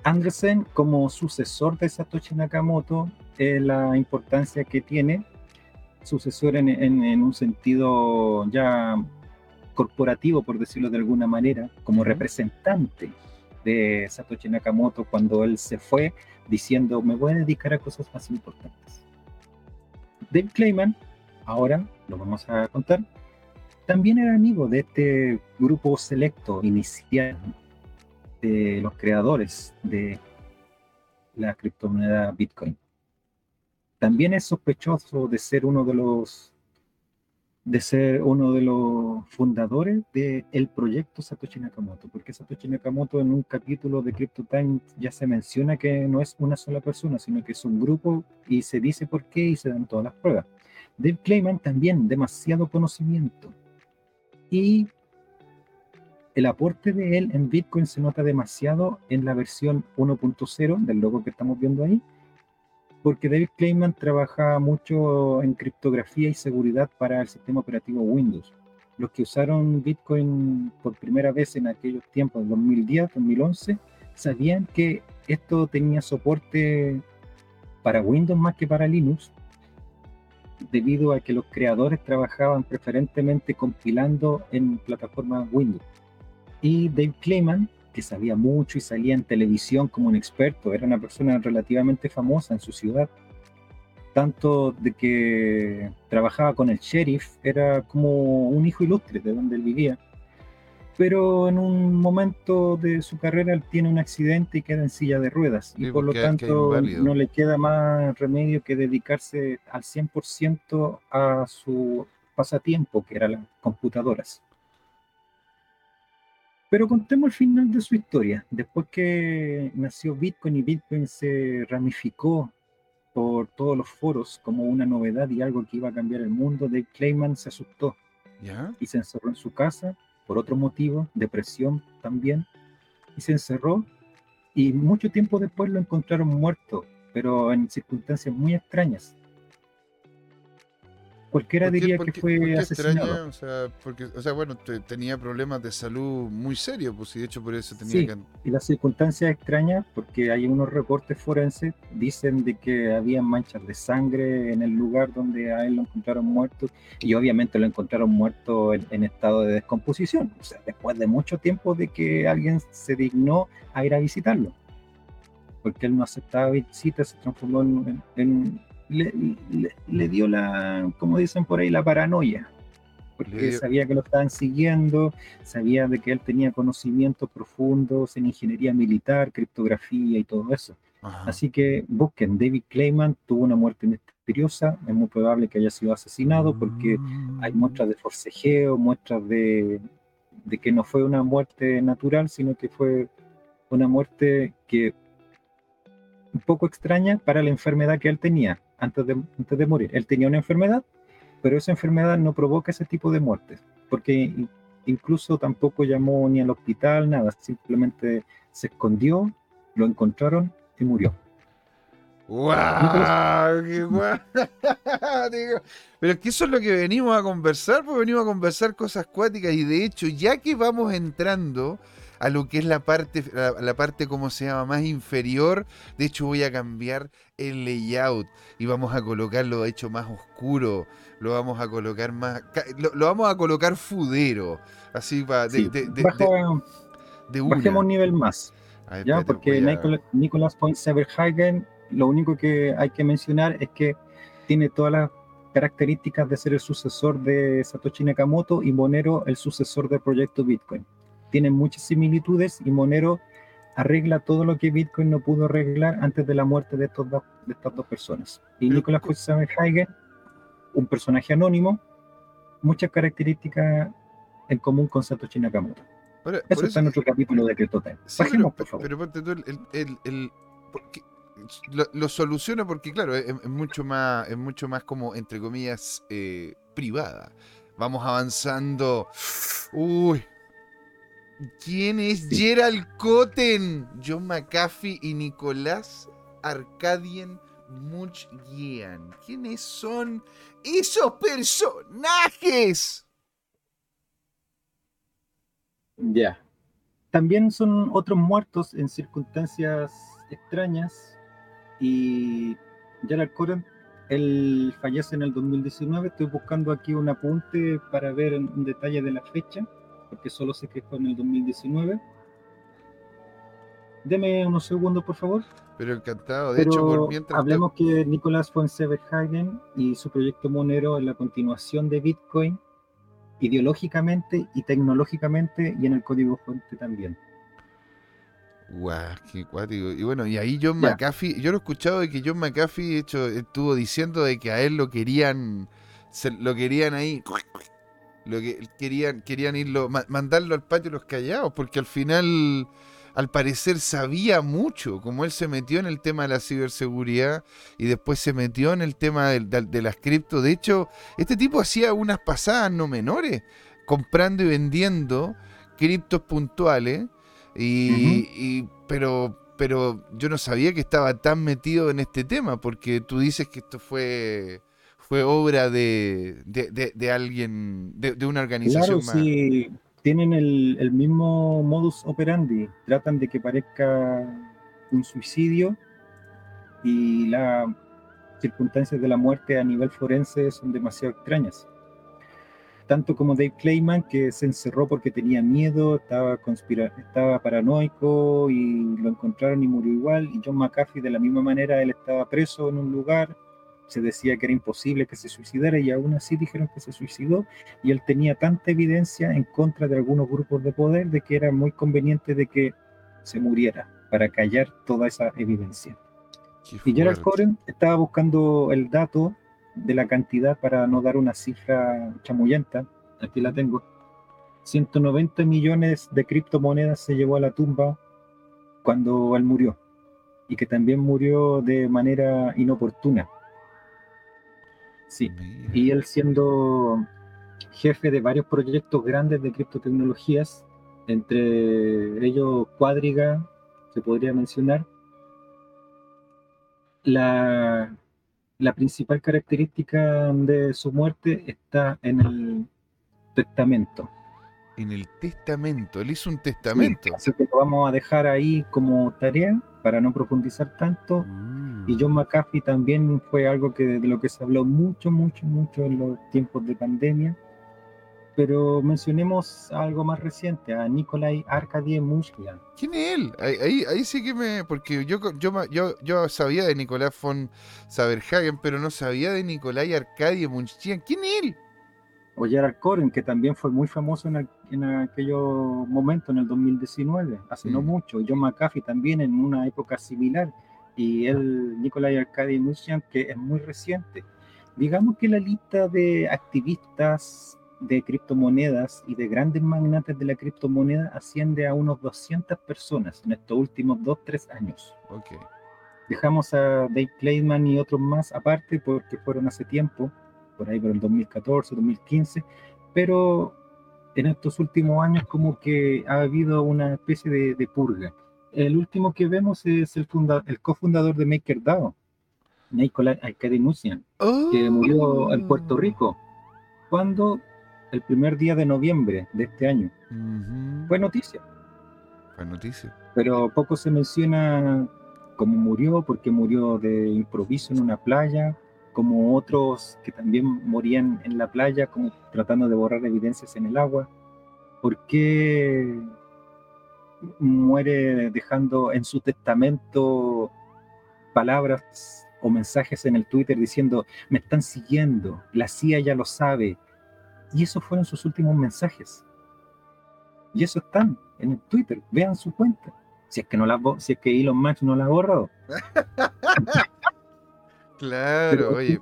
Andresen, como sucesor de Satoshi Nakamoto, la importancia que tiene, sucesor en, un sentido ya corporativo, por decirlo de alguna manera, como representante de Satoshi Nakamoto cuando él se fue diciendo, me voy a dedicar a cosas más importantes. Dave Clayman ahora lo vamos a contar, también era amigo de este grupo selecto inicial de los creadores de la criptomoneda Bitcoin. También es sospechoso de ser uno de los de ser uno de los fundadores del proyecto Satoshi Nakamoto, porque Satoshi Nakamoto en un capítulo de CryptoTime ya se menciona que no es una sola persona, sino que es un grupo y se dice por qué y se dan todas las pruebas. Dave Clayman también demasiado conocimiento. Y el aporte de él en Bitcoin se nota demasiado en la versión 1.0 del logo que estamos viendo ahí, porque David Clayman trabajaba mucho en criptografía y seguridad para el sistema operativo Windows. Los que usaron Bitcoin por primera vez en aquellos tiempos, 2010, 2011, sabían que esto tenía soporte para Windows más que para Linux, debido a que los creadores trabajaban preferentemente compilando en plataformas Windows. Y Dave Clayman, que sabía mucho y salía en televisión como un experto, era una persona relativamente famosa en su ciudad, tanto de que trabajaba con el sheriff, era como un hijo ilustre de donde él vivía. Pero en un momento de su carrera él tiene un accidente y queda en silla de ruedas. Y por lo tanto no le queda más remedio que dedicarse al 100% a su pasatiempo, que eran las computadoras. Pero contemos el final de su historia. Después que nació Bitcoin y Bitcoin se ramificó por todos los foros como una novedad y algo que iba a cambiar el mundo, Dave Clayman se asustó y se encerró en su casa por otro motivo, depresión también, y se encerró y mucho tiempo después lo encontraron muerto, pero en circunstancias muy extrañas cualquiera diría que fue asesinado. o, sea, porque, o sea, bueno, tenía problemas de salud muy serios, pues y de hecho por eso tenía que... y las circunstancias extrañas, porque hay unos reportes forenses, dicen de que había manchas de sangre en el lugar donde a él lo encontraron muerto, y obviamente lo encontraron muerto en, estado de descomposición, o sea, después de mucho tiempo de que alguien se dignó a ir a visitarlo, porque él no aceptaba visitas, se transformó en le, dio la, como dicen por ahí, la paranoia, porque sabía que lo estaban siguiendo, sabía de que él tenía conocimientos profundos en ingeniería militar, criptografía y todo eso. Así que busquen, David Clayman tuvo una muerte misteriosa, es muy probable que haya sido asesinado porque hay mm. muestras de forcejeo, muestras de, de que no fue una muerte natural, sino que fue una muerte que un poco extraña para la enfermedad que él tenía antes de, antes de morir. Él tenía una enfermedad, pero esa enfermedad no provoca ese tipo de muertes, porque incluso tampoco llamó ni al hospital, nada, simplemente se escondió, lo encontraron y murió. ¡Wow! ¡Qué Pero es que eso es lo que venimos a conversar, pues venimos a conversar cosas cuáticas y de hecho, ya que vamos entrando a lo que es la parte, la, parte, como se llama?, más inferior. De hecho, voy a cambiar el layout y vamos a colocarlo, de hecho, más oscuro. Lo vamos a colocar más. Lo, vamos a colocar fudero. Así para. De, de, de, bajemos un nivel más. ¿ya? Porque Nicolas, Point Severhagen, lo único que hay que mencionar es que tiene todas las características de ser el sucesor de Satoshi Nakamoto y Monero el sucesor del proyecto Bitcoin tienen muchas similitudes y Monero arregla todo lo que Bitcoin no pudo arreglar antes de la muerte de, estos de estas dos personas. Y Nicolás Heiger, un personaje anónimo, muchas características en común con Satoshi Nakamoto. eso, está en otro capítulo de CryptoTime. pero, por favor. Pero ponte tú el, lo, soluciona porque, claro, es, mucho más, es mucho más como, entre comillas, eh, privada. Vamos avanzando. Uy, ¿Quién es Gerald Cotten? John McAfee y Nicolás Arcadien Muchgian. ¿Quiénes son esos personajes? Ya. También son otros muertos en circunstancias extrañas. Y Gerald Cotten, él fallece en el 2019. Estoy buscando aquí un apunte para ver un detalle de la fecha porque solo sé que fue en el 2019. Deme unos segundos, por favor. Pero encantado. De hecho, por mientras. Hablemos que Nicolás Severhagen y su proyecto Monero es la continuación de Bitcoin, ideológicamente y tecnológicamente, y en el código fuente también. Guau, qué cuático. Y bueno, y ahí John McAfee, yo lo he escuchado de que John McAfee hecho, estuvo diciendo de que a él lo querían, lo querían ahí lo que querían, querían irlo, mandarlo al patio de los callados, porque al final, al parecer, sabía mucho, como él se metió en el tema de la ciberseguridad y después se metió en el tema de, las cripto. De hecho, este tipo hacía unas pasadas no menores, comprando y vendiendo criptos puntuales, y, pero pero yo no sabía que estaba tan metido en este tema, porque tú dices que esto fue, fue obra de, de, alguien, de, una organización claro, Sí, tienen el, el mismo modus operandi, tratan de que parezca un suicidio y las circunstancias de la muerte a nivel forense son demasiado extrañas. Tanto como Dave Clayman, que se encerró porque tenía miedo, estaba, conspira estaba paranoico y lo encontraron y murió igual, y John McAfee de la misma manera, él estaba preso en un lugar, se decía que era imposible que se suicidara y aún así dijeron que se suicidó y él tenía tanta evidencia en contra de algunos grupos de poder de que era muy conveniente de que se muriera para callar toda esa evidencia. Y Gerald Coren estaba buscando el dato de la cantidad para no dar una cifra chamullenta, aquí la tengo. 190 millones de criptomonedas se llevó a la tumba cuando él murió y que también murió de manera inoportuna. Sí, y él siendo jefe de varios proyectos grandes de criptotecnologías, entre ellos Cuadriga, se podría mencionar, la la principal característica de su muerte está en el testamento. En el testamento, él hizo un testamento. así que lo vamos a dejar ahí como tarea para no profundizar tanto. Y mm. John McAfee también fue algo que de lo que se habló mucho, mucho, mucho en los tiempos de pandemia pero mencionemos algo más reciente, a Nikolai Arkadie Mushkian. ¿Quién es él? Ahí, ahí, sí que me... Porque yo, yo, yo, yo sabía de Nicolás von Saberhagen, pero no sabía de Nikolai Arkadie Mushkian. ¿Quién es él? O Gerard Koren, que también fue muy famoso en, en aquellos momentos, en el 2019, hace no mm. mucho. John McAfee también en una época similar. Y él, Nikolai Arkadie Mushkian, que es muy reciente. Digamos que la lista de activistas de criptomonedas y de grandes magnates de la criptomoneda asciende a unos 200 personas en estos últimos 2-3 años. Okay. Dejamos a Dave Clayman y otros más aparte porque fueron hace tiempo, por ahí por el 2014, 2015, pero en estos últimos años como que ha habido una especie de, purga. El último que vemos es el, el cofundador de MakerDAO, Nicolai Alcadinusian, que murió en Puerto Rico cuando el primer día de noviembre de este año. Fue noticia. Fue noticia. Pero poco se menciona cómo murió, porque murió de improviso en una playa, como otros que también morían en la playa, como tratando de borrar evidencias en el agua. ¿Por qué muere dejando en su testamento palabras o mensajes en el Twitter diciendo, me están siguiendo, la CIA ya lo sabe, y esos fueron sus últimos mensajes. Y eso están en el Twitter. Vean su cuenta. Si es que no la si es que Elon Musk no la ha borrado. claro, oye,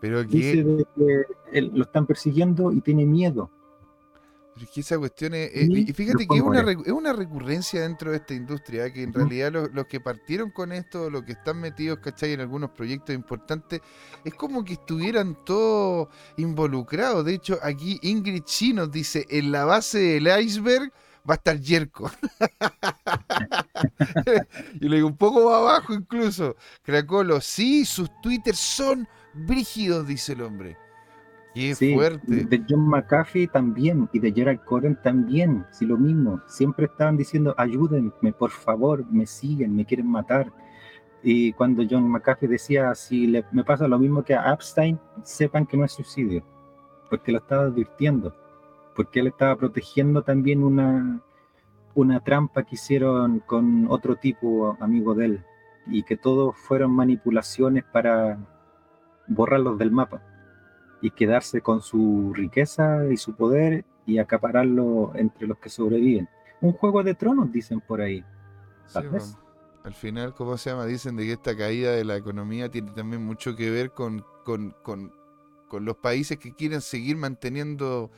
pero Dice que lo están persiguiendo y tiene miedo es que esa cuestión es. y fíjate que es una, es una, recurrencia dentro de esta industria, que en realidad los, que partieron con esto, los que están metidos, ¿cachai? En algunos proyectos importantes, es como que estuvieran todos involucrados. De hecho, aquí Ingrid Chi nos dice: en la base del iceberg va a estar Yerko. y le digo, un poco más abajo incluso. Cracolo, sí, sus twitters son brígidos, dice el hombre. Qué fuerte. De John McAfee también y de Gerald Coren también, sí, lo mismo. Siempre estaban diciendo, ayúdenme, por favor, me siguen, me quieren matar. Y cuando John McAfee decía, si le, me pasa lo mismo que a Epstein, sepan que no es suicidio, porque lo estaba advirtiendo, porque él estaba protegiendo también una, una trampa que hicieron con otro tipo amigo de él, y que todos fueron manipulaciones para borrarlos del mapa y quedarse con su riqueza y su poder y acapararlo entre los que sobreviven. Un juego de tronos, dicen por ahí. al final, ¿cómo se llama? Dicen de que esta caída de la economía tiene también mucho que ver con, con, con, con los países que quieren seguir manteniendo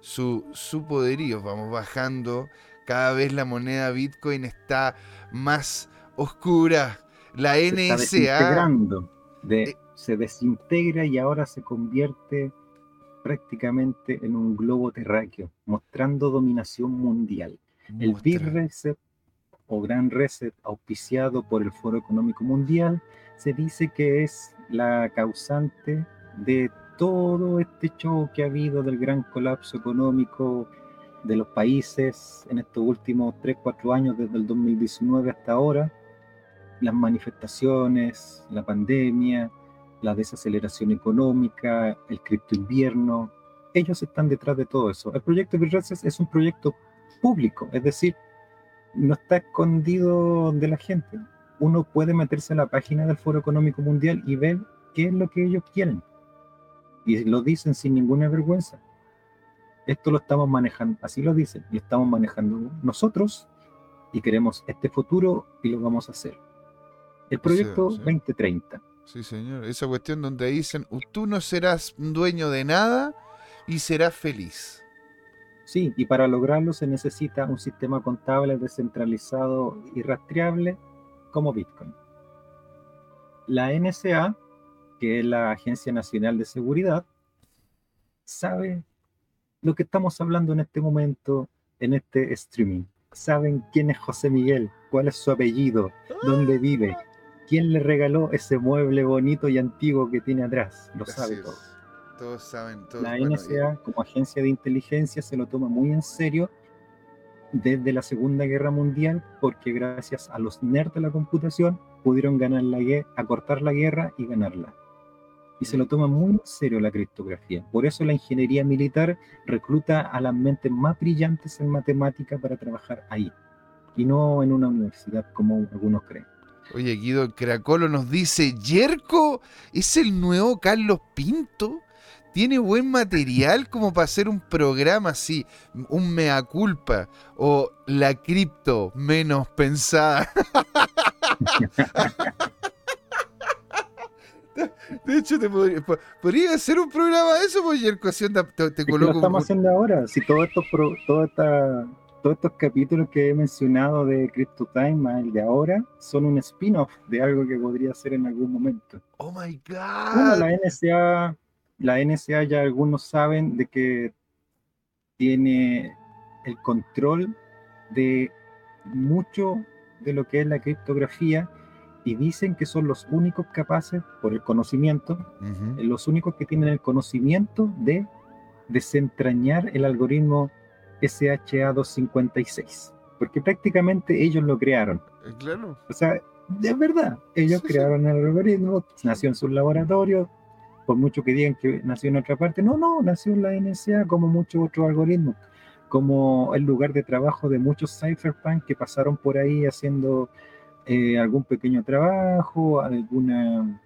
su, su poderío. Vamos bajando. Cada vez la moneda Bitcoin está más oscura. La NSA. de, eh, se desintegra y ahora se convierte prácticamente en un globo terráqueo, mostrando dominación mundial. El BIRRE se o Gran Reset auspiciado por el Foro Económico Mundial, se dice que es la causante de todo este show que ha habido del gran colapso económico de los países en estos últimos 3, 4 años, desde el 2019 hasta ahora, las manifestaciones, la pandemia, la desaceleración económica, el cripto invierno, ellos están detrás de todo eso. El proyecto Bitreses es un proyecto público, es decir, no está escondido de la gente. Uno puede meterse a la página del Foro Económico Mundial y ver qué es lo que ellos quieren. Y lo dicen sin ninguna vergüenza. Esto lo estamos manejando, así lo dicen, y estamos manejando nosotros y queremos este futuro y lo vamos a hacer. El proyecto 2030. Sí, señor. Esa cuestión donde dicen, tú no serás dueño de nada y serás feliz. Sí, y para lograrlo se necesita un sistema contable descentralizado y rastreable como Bitcoin. La NSA, que es la Agencia Nacional de Seguridad, sabe lo que estamos hablando en este momento, en este streaming. Saben quién es José Miguel, cuál es su apellido, dónde vive, quién le regaló ese mueble bonito y antiguo que tiene atrás. Lo sabe todo. Todos saben. la NSA, como agencia de inteligencia, se lo toma muy en serio desde la Segunda Guerra Mundial, porque gracias a los nerds de la computación pudieron ganar la guerra, acortar la guerra y ganarla. Y se lo toma muy en serio la criptografía. Por eso la ingeniería militar recluta a las mentes más brillantes en matemática para trabajar ahí, y no en una universidad como algunos creen. Oye, Guido Cracolo nos dice, ¿Yerko es el nuevo Carlos Pinto? ¿Tiene buen material como para hacer un programa así, un mea culpa o la cripto menos pensada? De hecho, te podría, hacer un programa de eso, pues, Yerko, te, te, coloco... Lo estamos haciendo ahora. Si todo esto, todo esta todos estos capítulos que he mencionado de Crypto Time, el de ahora, son un spin-off de algo que podría ser en algún momento. Oh my God. la NSA, la NSA ya algunos saben de que tiene el control de mucho de lo que es la criptografía y dicen que son los únicos capaces, por el conocimiento, los únicos que tienen el conocimiento de desentrañar el algoritmo SHA-256, porque prácticamente ellos lo crearon. Eh, claro. O sea, es verdad, ellos crearon el algoritmo, nació en su laboratorio, por mucho que digan que nació en otra parte, no, no, nació en la NSA como muchos otros algoritmos, como el lugar de trabajo de muchos cypherpunk que pasaron por ahí haciendo eh, algún pequeño trabajo, alguna,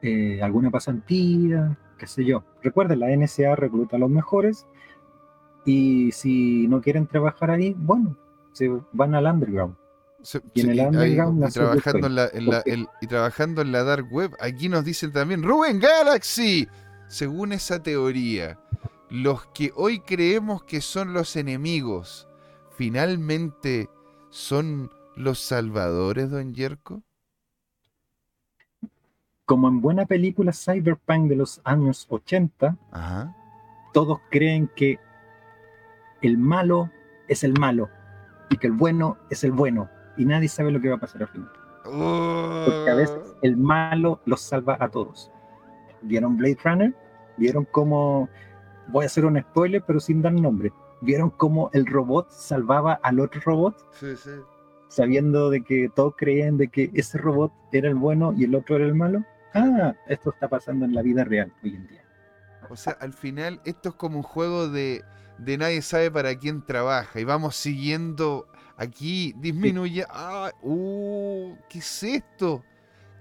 eh, alguna pasantía, qué sé yo. Recuerden, la NSA recluta a los mejores y si no quieren trabajar ahí, bueno, se van al underground. y en el underground y, trabajando en la, y trabajando en la dark web, aquí nos dicen también, Rubén Galaxy, según esa teoría, los que hoy creemos que son los enemigos, finalmente son los salvadores, don Yerko? Como en buena película cyberpunk de los años 80, todos creen que el malo es el malo y que el bueno es el bueno y nadie sabe lo que va a pasar al final. Porque a veces oh. el malo los salva a todos. ¿Vieron Blade Runner? ¿Vieron cómo, voy a hacer un spoiler pero sin dar nombre, ¿vieron cómo el robot salvaba al otro robot? Sí, sí. Sabiendo de que todos creían de que ese robot era el bueno y el otro era el malo. Ah, esto está pasando en la vida real hoy en día. O sea, al final esto es como un juego de de nadie sabe para quién trabaja y vamos siguiendo aquí, disminuye. Ah, uh, ¿Qué es esto?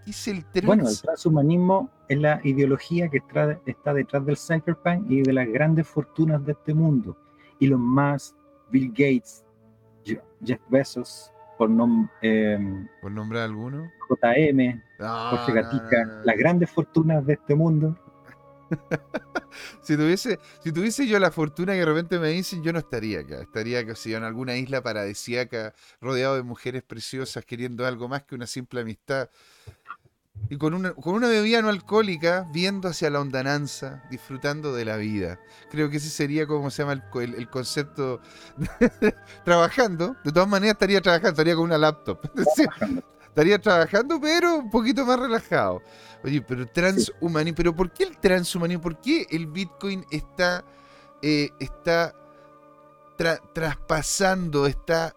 ¿Qué es el Bueno, el transhumanismo es la ideología que está, detrás del cyberpunk y de las grandes fortunas de este mundo. Y los más, Bill Gates, Jeff Bezos, por, em, ¿Por nombrar alguno, JM, Jorge Gatica, las grandes fortunas de este mundo si, tuviese, si tuviese yo la fortuna que de repente me dicen, yo no estaría acá. Estaría casi en alguna isla paradisíaca, rodeado de mujeres preciosas, queriendo algo más que una simple amistad. Y con una, con una bebida no alcohólica, viendo hacia la ondananza, disfrutando de la vida. Creo que ese sería como se llama el, el, concepto. trabajando, de todas maneras estaría trabajando, estaría con una laptop. estaría trabajando, pero un poquito más relajado. Oye, pero transhumanismo, pero ¿por qué el transhumanismo? ¿Por qué el Bitcoin está, eh, está traspasando, está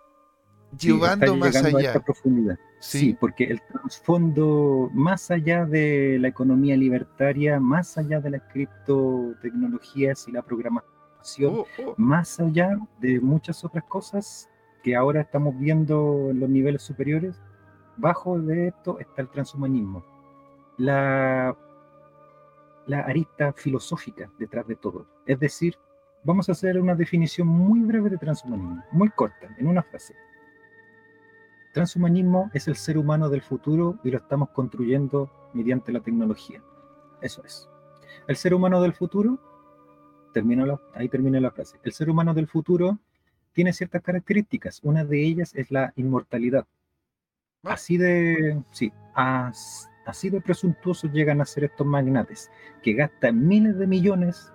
llevando más allá? profundidad. Sí. porque el trasfondo, más allá de la economía libertaria, más allá de las criptotecnologías y la programación, oh, oh. más allá de muchas otras cosas que ahora estamos viendo en los niveles superiores, bajo de esto está el transhumanismo. La, la arista filosófica detrás de todo. Es decir, vamos a hacer una definición muy breve de transhumanismo, muy corta, en una frase transhumanismo es el ser humano del futuro y lo estamos construyendo mediante la tecnología. Eso es. El ser humano del futuro, termino ahí termina la frase, el ser humano del futuro tiene ciertas características. Una de ellas es la inmortalidad. Así de, sí, así de presuntuosos llegan a ser estos magnates, que gastan miles de millones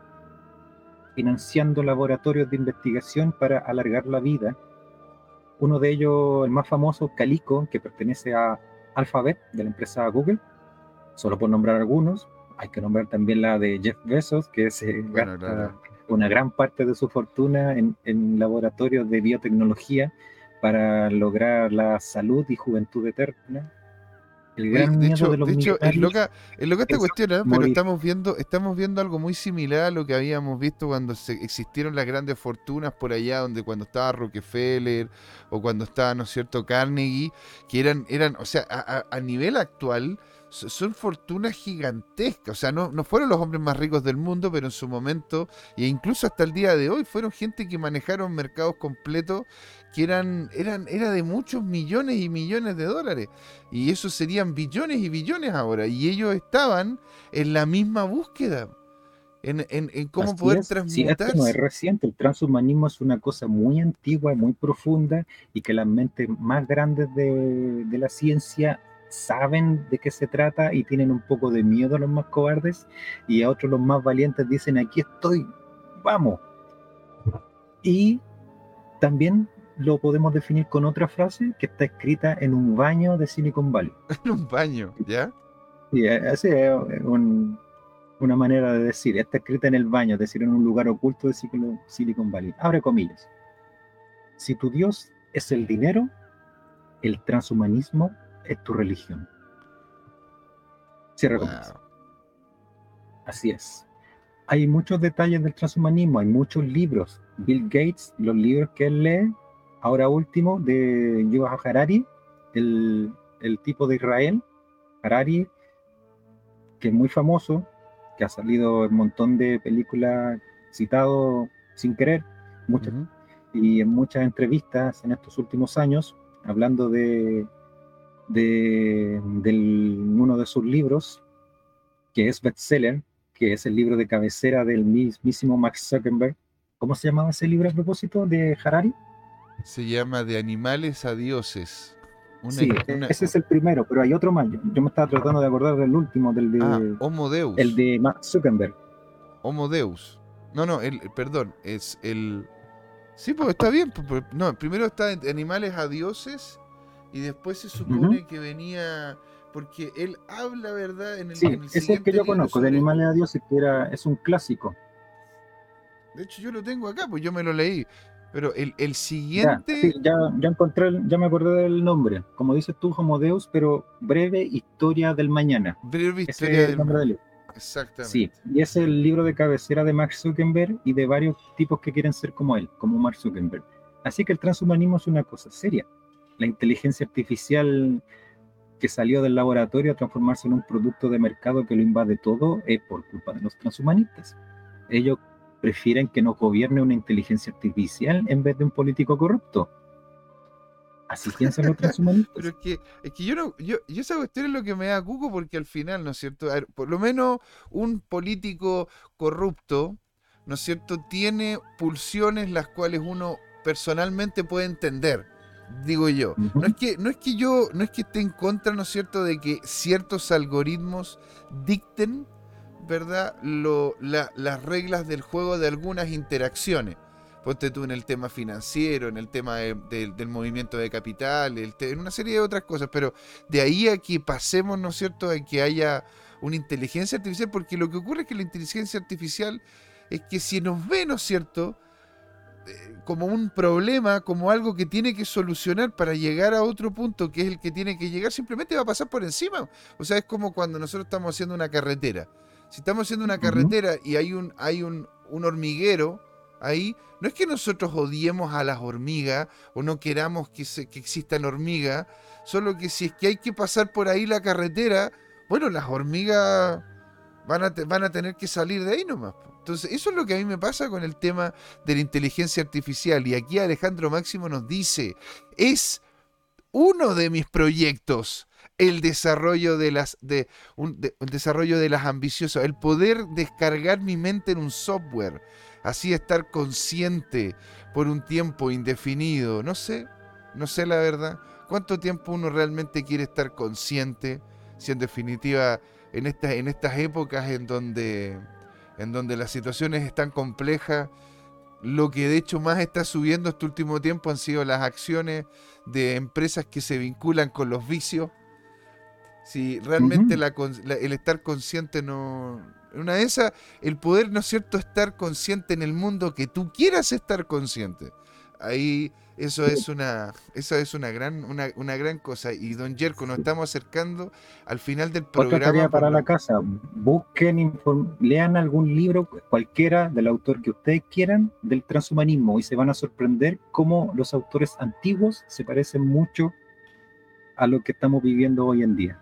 financiando laboratorios de investigación para alargar la vida uno de ellos, el más famoso, Calico, que pertenece a Alphabet, de la empresa Google, solo por nombrar algunos. Hay que nombrar también la de Jeff Bezos, que se gasta una gran parte de su fortuna en, en laboratorios de biotecnología para lograr la salud y juventud eterna de hecho, es loca, es loca esta cuestión, ¿eh? pero estamos viendo, estamos viendo algo muy similar a lo que habíamos visto cuando se, existieron las grandes fortunas por allá, donde cuando estaba Rockefeller o cuando estaba, ¿no es cierto?, Carnegie, que eran, eran, o sea, a, a nivel actual, son fortunas gigantescas. O sea, no, no fueron los hombres más ricos del mundo, pero en su momento, e incluso hasta el día de hoy, fueron gente que manejaron mercados completos que eran, eran, era de muchos millones y millones de dólares. Y eso serían billones y billones ahora. Y ellos estaban en la misma búsqueda. En, en, cómo poder transmutar. Sí, no es reciente, el transhumanismo es una cosa muy antigua, muy profunda y que las mentes más grandes de, de la ciencia saben de qué se trata y tienen un poco de miedo a los más cobardes y a otros los más valientes dicen aquí estoy, vamos. Y también lo podemos definir con otra frase que está escrita en un baño de Silicon Valley. En un baño, ¿ya? Sí, esa es una manera de decir, está escrita en el baño, es decir, en un lugar oculto de Silicon Valley. Abre comillas. Si tu Dios es el dinero, el transhumanismo es tu religión. Cierra Así es. Hay muchos detalles del transhumanismo, hay muchos libros. Bill Gates, los libros que él lee, ahora último, de Yuval Harari, el, el tipo de Israel, Harari, que es muy famoso, que ha salido en un montón de películas citado sin querer, muchas, y en muchas entrevistas en estos últimos años, hablando de de, uno de sus libros, que es bestseller, que es el libro de cabecera del mismísimo Max Zuckerberg. ¿Cómo se llamaba ese libro a propósito de Harari? Se llama De animales a dioses. sí, ese es el primero, pero hay otro más. Yo, me estaba tratando de acordar del último, del de... Ah, Homo Deus. El de Max Zuckerberg. Homo Deus. No, no, el, perdón, es el... Sí, pues está bien. Pues, pues, no, primero está de animales a dioses y después se supone que venía, porque él habla, ¿verdad? En el, sí, es el que yo conozco, de Animales a Dios, que era, es un clásico. De hecho, yo lo tengo acá, pues yo me lo leí. Pero el, el siguiente. Ya, ya, encontré, ya me acordé del nombre. Como dices tú, Homo Deus, pero breve historia del mañana. Breve historia del mañana. Exactamente. Sí, y es el libro de cabecera de Mark Zuckerberg y de varios tipos que quieren ser como él, como Mark Zuckerberg. Así que el transhumanismo es una cosa seria la inteligencia artificial que salió del laboratorio a transformarse en un producto de mercado que lo invade todo es por culpa de los transhumanistas. Ellos prefieren que nos gobierne una inteligencia artificial en vez de un político corrupto. Así piensan los transhumanistas. Pero es que, es que yo no, yo, yo esa cuestión es lo que me da cuco porque al final, ¿no es cierto? por lo menos un político corrupto, ¿no es cierto? Tiene pulsiones las cuales uno personalmente puede entender digo yo. No es que, no es que yo, no es que esté en contra, ¿no es cierto?, de que ciertos algoritmos dicten, ¿verdad?, Lo, las reglas del juego de algunas interacciones. Ponte tú en el tema financiero, en el tema del movimiento de capital, en una serie de otras cosas, pero de ahí a que pasemos, ¿no es cierto?, a que haya una inteligencia artificial, porque lo que ocurre es que la inteligencia artificial es que si nos ve, ¿no es cierto?, como un problema, como algo que tiene que solucionar para llegar a otro punto que es el que tiene que llegar, simplemente va a pasar por encima. O sea, es como cuando nosotros estamos haciendo una carretera. Si estamos haciendo una carretera y hay un, hay un, hormiguero ahí, no es que nosotros odiemos a las hormigas o no queramos que, que existan hormigas, solo que si es que hay que pasar por ahí la carretera, bueno, las hormigas van a, van a tener que salir de ahí nomás. Entonces, eso es lo que a mí me pasa con el tema de la inteligencia artificial. Y aquí Alejandro Máximo nos dice, es uno de mis proyectos el desarrollo de las de, un, el desarrollo de las ambiciosas, el poder descargar mi mente en un software, así estar consciente por un tiempo indefinido. No sé, no sé la verdad. ¿Cuánto tiempo uno realmente quiere estar consciente? Si en definitiva en estas, en estas épocas en donde en donde las situaciones están complejas. Lo que de hecho más está subiendo este último tiempo han sido las acciones de empresas que se vinculan con los vicios. Si realmente el estar consciente no... Una de esas, el poder, ¿no es cierto?, estar consciente en el mundo que tú quieras estar consciente. Ahí eso es una, eso es una gran, una, una gran cosa. Y don Jerko, nos estamos acercando al final del programa. Para la casa. Busquen, lean algún libro, cualquiera, del autor que ustedes quieran, del transhumanismo, y se van a sorprender cómo los autores antiguos se parecen mucho a lo que estamos viviendo hoy en día.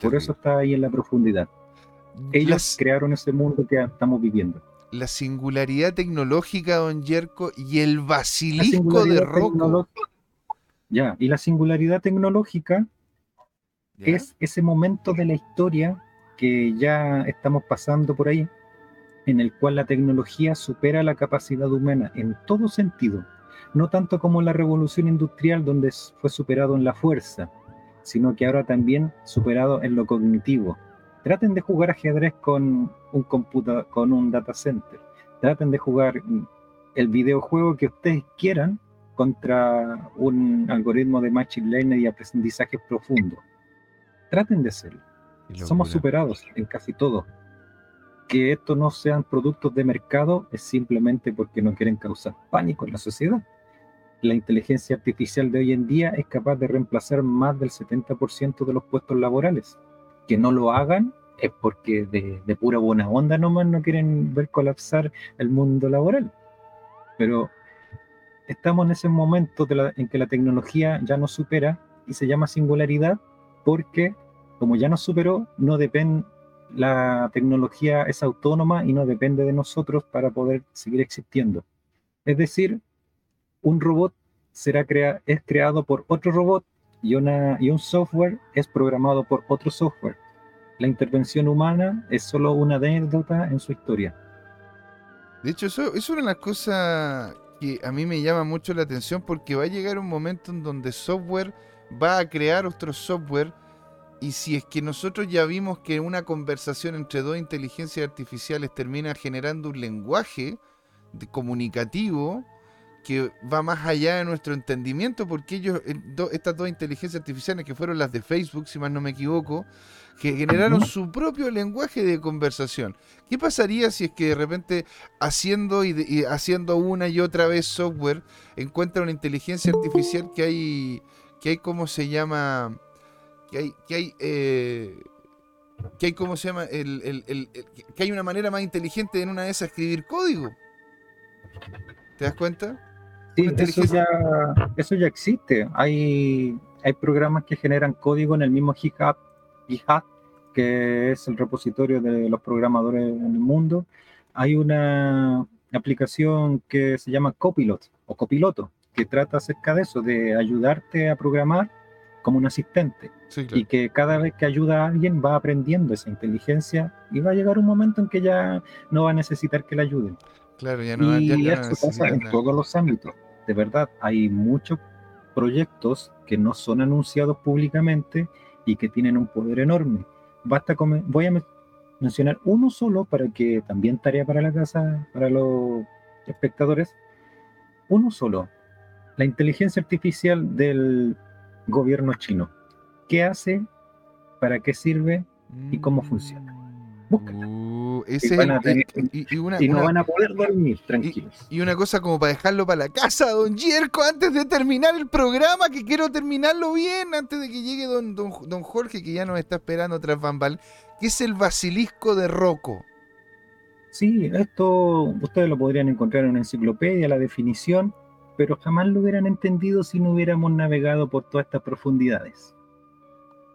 Por eso está ahí en la profundidad. Ellos crearon ese mundo que estamos viviendo la singularidad tecnológica, don Yerko, y el basilisco de Rocco. Ya, y la singularidad tecnológica es ese momento de la historia que ya estamos pasando por ahí, en el cual la tecnología supera la capacidad humana en todo sentido, no tanto como la revolución industrial donde fue superado en la fuerza, sino que ahora también superado en lo cognitivo, Traten de jugar ajedrez con un computador, con un data center. Traten de jugar el videojuego que ustedes quieran contra un algoritmo de machine learning y aprendizaje profundo. Traten de hacerlo. Somos superados en casi todo. Que estos no sean productos de mercado es simplemente porque no quieren causar pánico en la sociedad. La inteligencia artificial de hoy en día es capaz de reemplazar más del 70% de los puestos laborales que no lo hagan es porque de, pura buena onda nomás no quieren ver colapsar el mundo laboral. Pero estamos en ese momento en que la tecnología ya nos supera y se llama singularidad porque como ya nos superó, no depende, la tecnología es autónoma y no depende de nosotros para poder seguir existiendo. Es decir, un robot será crea, es creado por otro robot y, un software es programado por otro software. La intervención humana es solo una anécdota en su historia. De hecho, eso, es una de las cosas que a mí me llama mucho la atención porque va a llegar un momento en donde software va a crear otro software y si es que nosotros ya vimos que una conversación entre dos inteligencias artificiales termina generando un lenguaje comunicativo, que va más allá de nuestro entendimiento, porque ellos, eh, estas dos inteligencias artificiales que fueron las de Facebook, si mal no me equivoco, que generaron su propio lenguaje de conversación. ¿Qué pasaría si es que de repente haciendo y, haciendo una y otra vez software encuentra una inteligencia artificial que hay, que hay cómo se llama, que hay, que hay, eh, que hay cómo se llama, el, que hay una manera más inteligente en una de esas escribir código? ¿Te das cuenta? Sí, eso ya, eso ya existe. Hay, hay programas que generan código en el mismo GitHub, GitHub, que es el repositorio de los programadores en el mundo. Hay una aplicación que se llama Copilot o Copiloto, que trata acerca de eso, de ayudarte a programar como un asistente. Y que cada vez que ayuda a alguien va aprendiendo esa inteligencia y va a llegar un momento en que ya no va a necesitar que le ayuden. Claro, ya no, y eso pasa en todos los ámbitos de verdad, hay mucho proyectos que no son anunciados públicamente y que tienen un poder enorme. Basta con, voy a mencionar uno solo para que también tarea para la casa, para los espectadores. Uno solo, la inteligencia artificial del gobierno chino. ¿Qué hace? ¿Para qué sirve? ¿Y cómo funciona? Búscala. Y, ese van a es- tener- y- y una- y no una- van a poder dormir tranquilos. Y una cosa como para dejarlo para la casa, don Yerko, antes de terminar el programa, que quiero terminarlo bien, antes de que llegue don, don, don Jorge, que ya nos está esperando tras Bambal, que es el basilisco de Rocco. Sí, esto ustedes lo podrían encontrar en una enciclopedia, la definición, pero jamás lo hubieran entendido si no hubiéramos navegado por todas estas profundidades.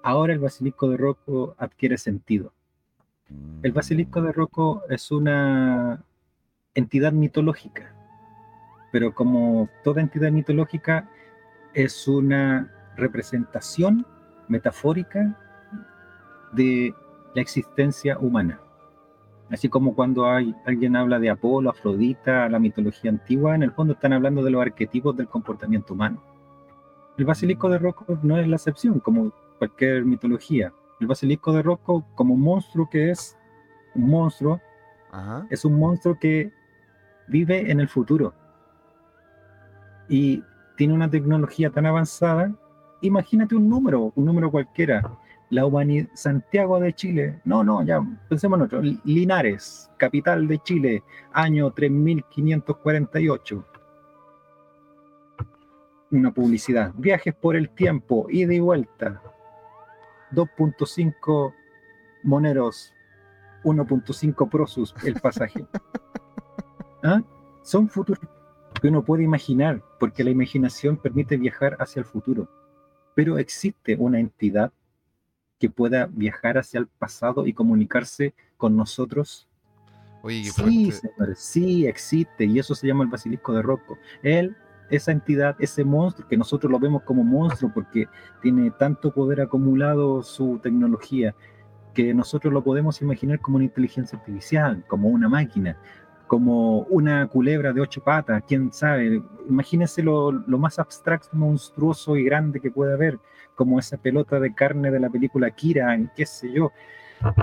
Ahora el basilisco de Rocco adquiere sentido. El basilisco de Rocco es una entidad mitológica, pero como toda entidad mitológica es una representación metafórica de la existencia humana. Así como cuando hay, alguien habla de Apolo, Afrodita, la mitología antigua, en el fondo están hablando de los arquetipos del comportamiento humano. El basilisco de Rocco no es la excepción, como cualquier mitología. El basilisco de Rocco, como monstruo que es, un monstruo, Ajá. es un monstruo que vive en el futuro y tiene una tecnología tan avanzada. Imagínate un número, un número cualquiera. La humanidad, Santiago de Chile, no, no, ya pensemos en otro. Linares, capital de Chile, año 3548. Una publicidad. Viajes por el tiempo, ida y vuelta. 2.5 moneros 1.5 prosus el pasaje. ¿Ah? Son futuros que uno puede imaginar, porque la imaginación permite viajar hacia el futuro. Pero existe una entidad que pueda viajar hacia el pasado y comunicarse con nosotros. Oye, Sí, señores, sí existe, y eso se llama el basilisco de Rocco. Él, esa entidad, ese monstruo, que nosotros lo vemos como monstruo porque tiene tanto poder acumulado su tecnología, que nosotros lo podemos imaginar como una inteligencia artificial, como una máquina, como una culebra de ocho patas, quién sabe. Imagínense lo, lo más abstracto, monstruoso y grande que puede haber, como esa pelota de carne de la película Kira, qué sé yo.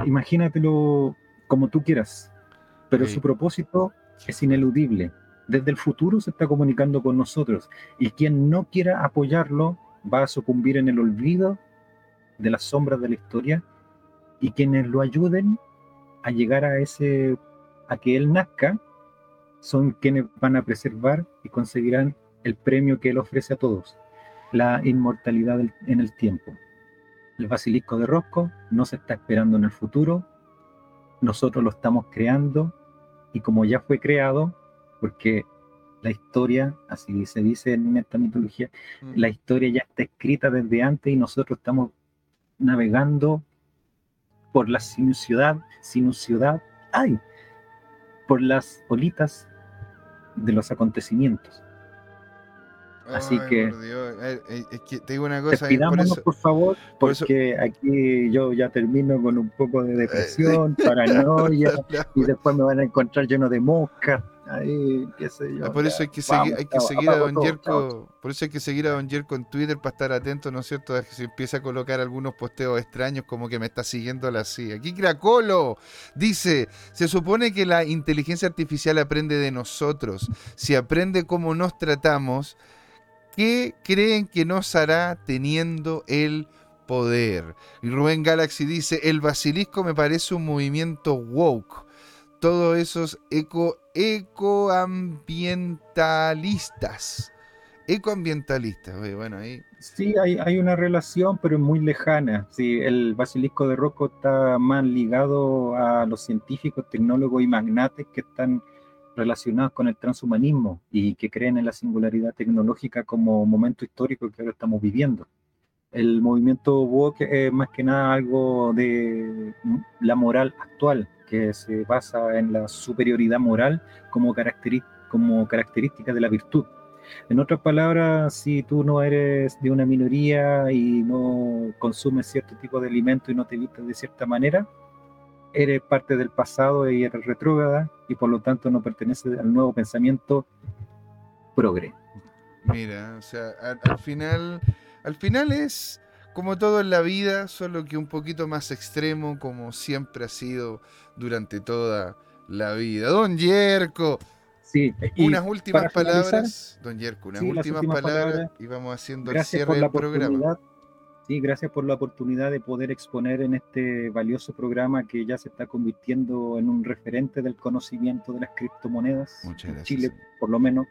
Imagínatelo como tú quieras, pero su propósito es ineludible. Desde el futuro se está comunicando con nosotros. Y quien no quiera apoyarlo va a sucumbir en el olvido de las sombras de la historia. Y quienes lo ayuden a llegar a ese a que él nazca son quienes van a preservar y conseguirán el premio que él ofrece a todos, la inmortalidad en el tiempo. El basilisco de Rosco no se está esperando en el futuro, nosotros lo estamos creando y como ya fue creado, porque la historia, así se dice en esta mitología, Mm. la historia ya está escrita desde antes y nosotros estamos navegando por la sinuosidad, sinuosidad, ay, por las olitas de los acontecimientos. así Ay, que-. Eh, eh, Es que te digo una cosa. eh, por eso- por favor, por eso- porque aquí yo ya termino con un poco de depresión, paranoia, y después me van a encontrar lleno de moscas, ahí, qué sé yo. Ah, por eso hay que Vamos, hay que seguir a Don todo, Yerko, por eso hay que seguir a Don Yerko en Twitter para estar atento, ¿no es cierto? A que se empieza a colocar algunos posteos extraños como que me está siguiendo la CIA. Aquí Cracolo dice, se supone que la inteligencia artificial aprende de nosotros. Si aprende cómo nos tratamos, ¿qué creen que nos hará teniendo el poder? Y Rubén Galaxy dice, el basilisco me parece un movimiento woke todos esos eco, ecoambientalistas. Ecoambientalistas, bueno, ahí. Sí, hay, hay una relación, pero es muy lejana. Sí, el basilisco de Rocco está más ligado a los científicos, tecnólogos y magnates que están relacionados con el transhumanismo y que creen en la singularidad tecnológica como momento histórico que ahora estamos viviendo. El movimiento woke es más que nada algo de la moral actual, que se basa en la superioridad moral como, como característica de la virtud. En otras palabras, si tú no eres de una minoría y no consumes cierto tipo de alimento y no te vistes de cierta manera, eres parte del pasado y eres retrógrada y por lo tanto no perteneces al nuevo pensamiento progre. Mira, o sea, al, final, al final es como todo en la vida, solo que un poquito más extremo, como siempre ha sido durante toda la vida. Don Yerko, sí, unas últimas palabras, don Yerko, unas últimas, palabras, y vamos haciendo el cierre del programa. Sí, gracias por la oportunidad de poder exponer en este valioso programa que ya se está convirtiendo en un referente del conocimiento de las criptomonedas en Chile, por lo menos,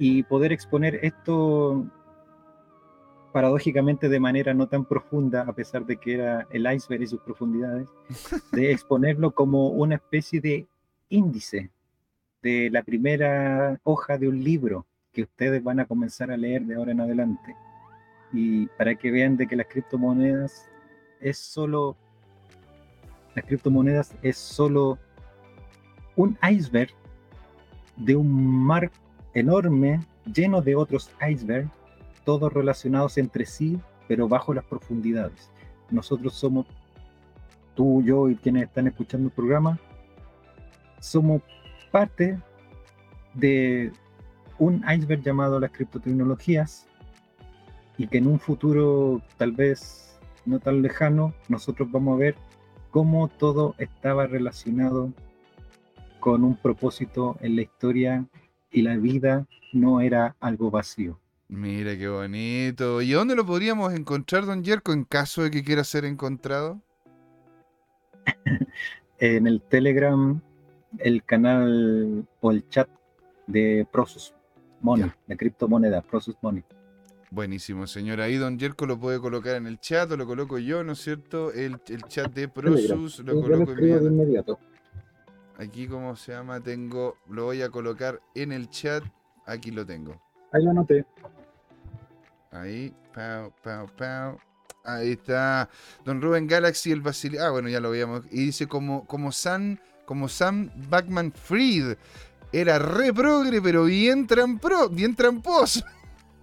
y poder exponer esto paradójicamente de manera no tan profunda, a pesar de que era el iceberg y sus profundidades, de exponerlo como una especie de índice de la primera hoja de un libro que ustedes van a comenzar a leer de ahora en adelante. Y para que vean de que las criptomonedas es solo las criptomonedas es solo un iceberg de un mar enorme lleno de otros icebergs, todos relacionados entre sí, pero bajo las profundidades. Nosotros somos, tú, yo y quienes están escuchando el programa, somos parte de un iceberg llamado las criptotecnologías, y que en un futuro tal vez no tan lejano nosotros vamos a ver cómo todo estaba relacionado con un propósito en la historia y la vida no era algo vacío. Mira qué bonito. ¿Y dónde lo podríamos encontrar, don Yerko, en caso de que quiera ser encontrado? en el Telegram, el canal o el chat de Prosus Money, de criptomoneda, Prosus Money. Buenísimo, señor. Ahí don Jerko lo puede colocar en el chat, o lo coloco yo, ¿no es cierto? El, chat de Prosus lo coloco de inmediato. Aquí, ¿cómo se llama? Tengo, lo voy a colocar en el chat. Aquí lo tengo. Ahí lo anoté. Ahí, pau, pau, pau. Ahí está. Don Rubén Galaxy, el Basil. Ah, bueno, ya lo veíamos. Y dice como, como Sam, como Sam Backman Fried. Era re progre, pero bien, trampro, bien tramposo.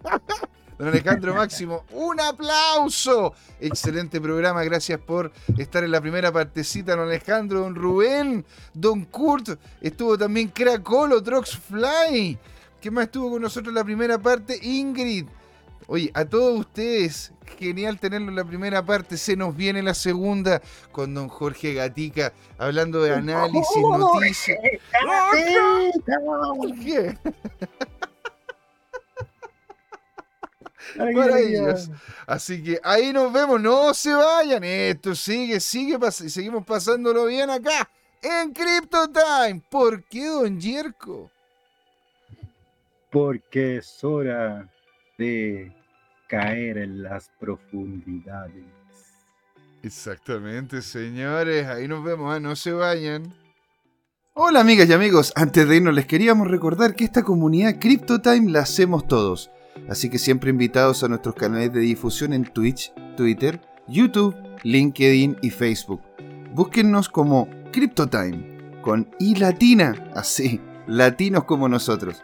Don Alejandro Máximo, un aplauso. Excelente programa, gracias por estar en la primera partecita, don Alejandro, don Rubén, don Kurt, estuvo también Cracolo, Fly. ¿Qué más estuvo con nosotros en la primera parte? Ingrid. Oye, a todos ustedes, genial tenerlo en la primera parte. Se nos viene la segunda con don Jorge Gatica hablando de análisis, noticias. ¿Qué? Así que ahí nos vemos, no se vayan. Esto sigue, sigue, seguimos pasándolo bien acá en Crypto Time. ¿Por qué, don Yerko? Porque es hora de caer en las profundidades. Exactamente, señores. Ahí nos vemos, ¿eh? no se vayan. Hola amigas y amigos, antes de irnos les queríamos recordar que esta comunidad CryptoTime la hacemos todos. Así que siempre invitados a nuestros canales de difusión en Twitch, Twitter, YouTube, LinkedIn y Facebook. Búsquennos como CryptoTime, con I latina, así, latinos como nosotros.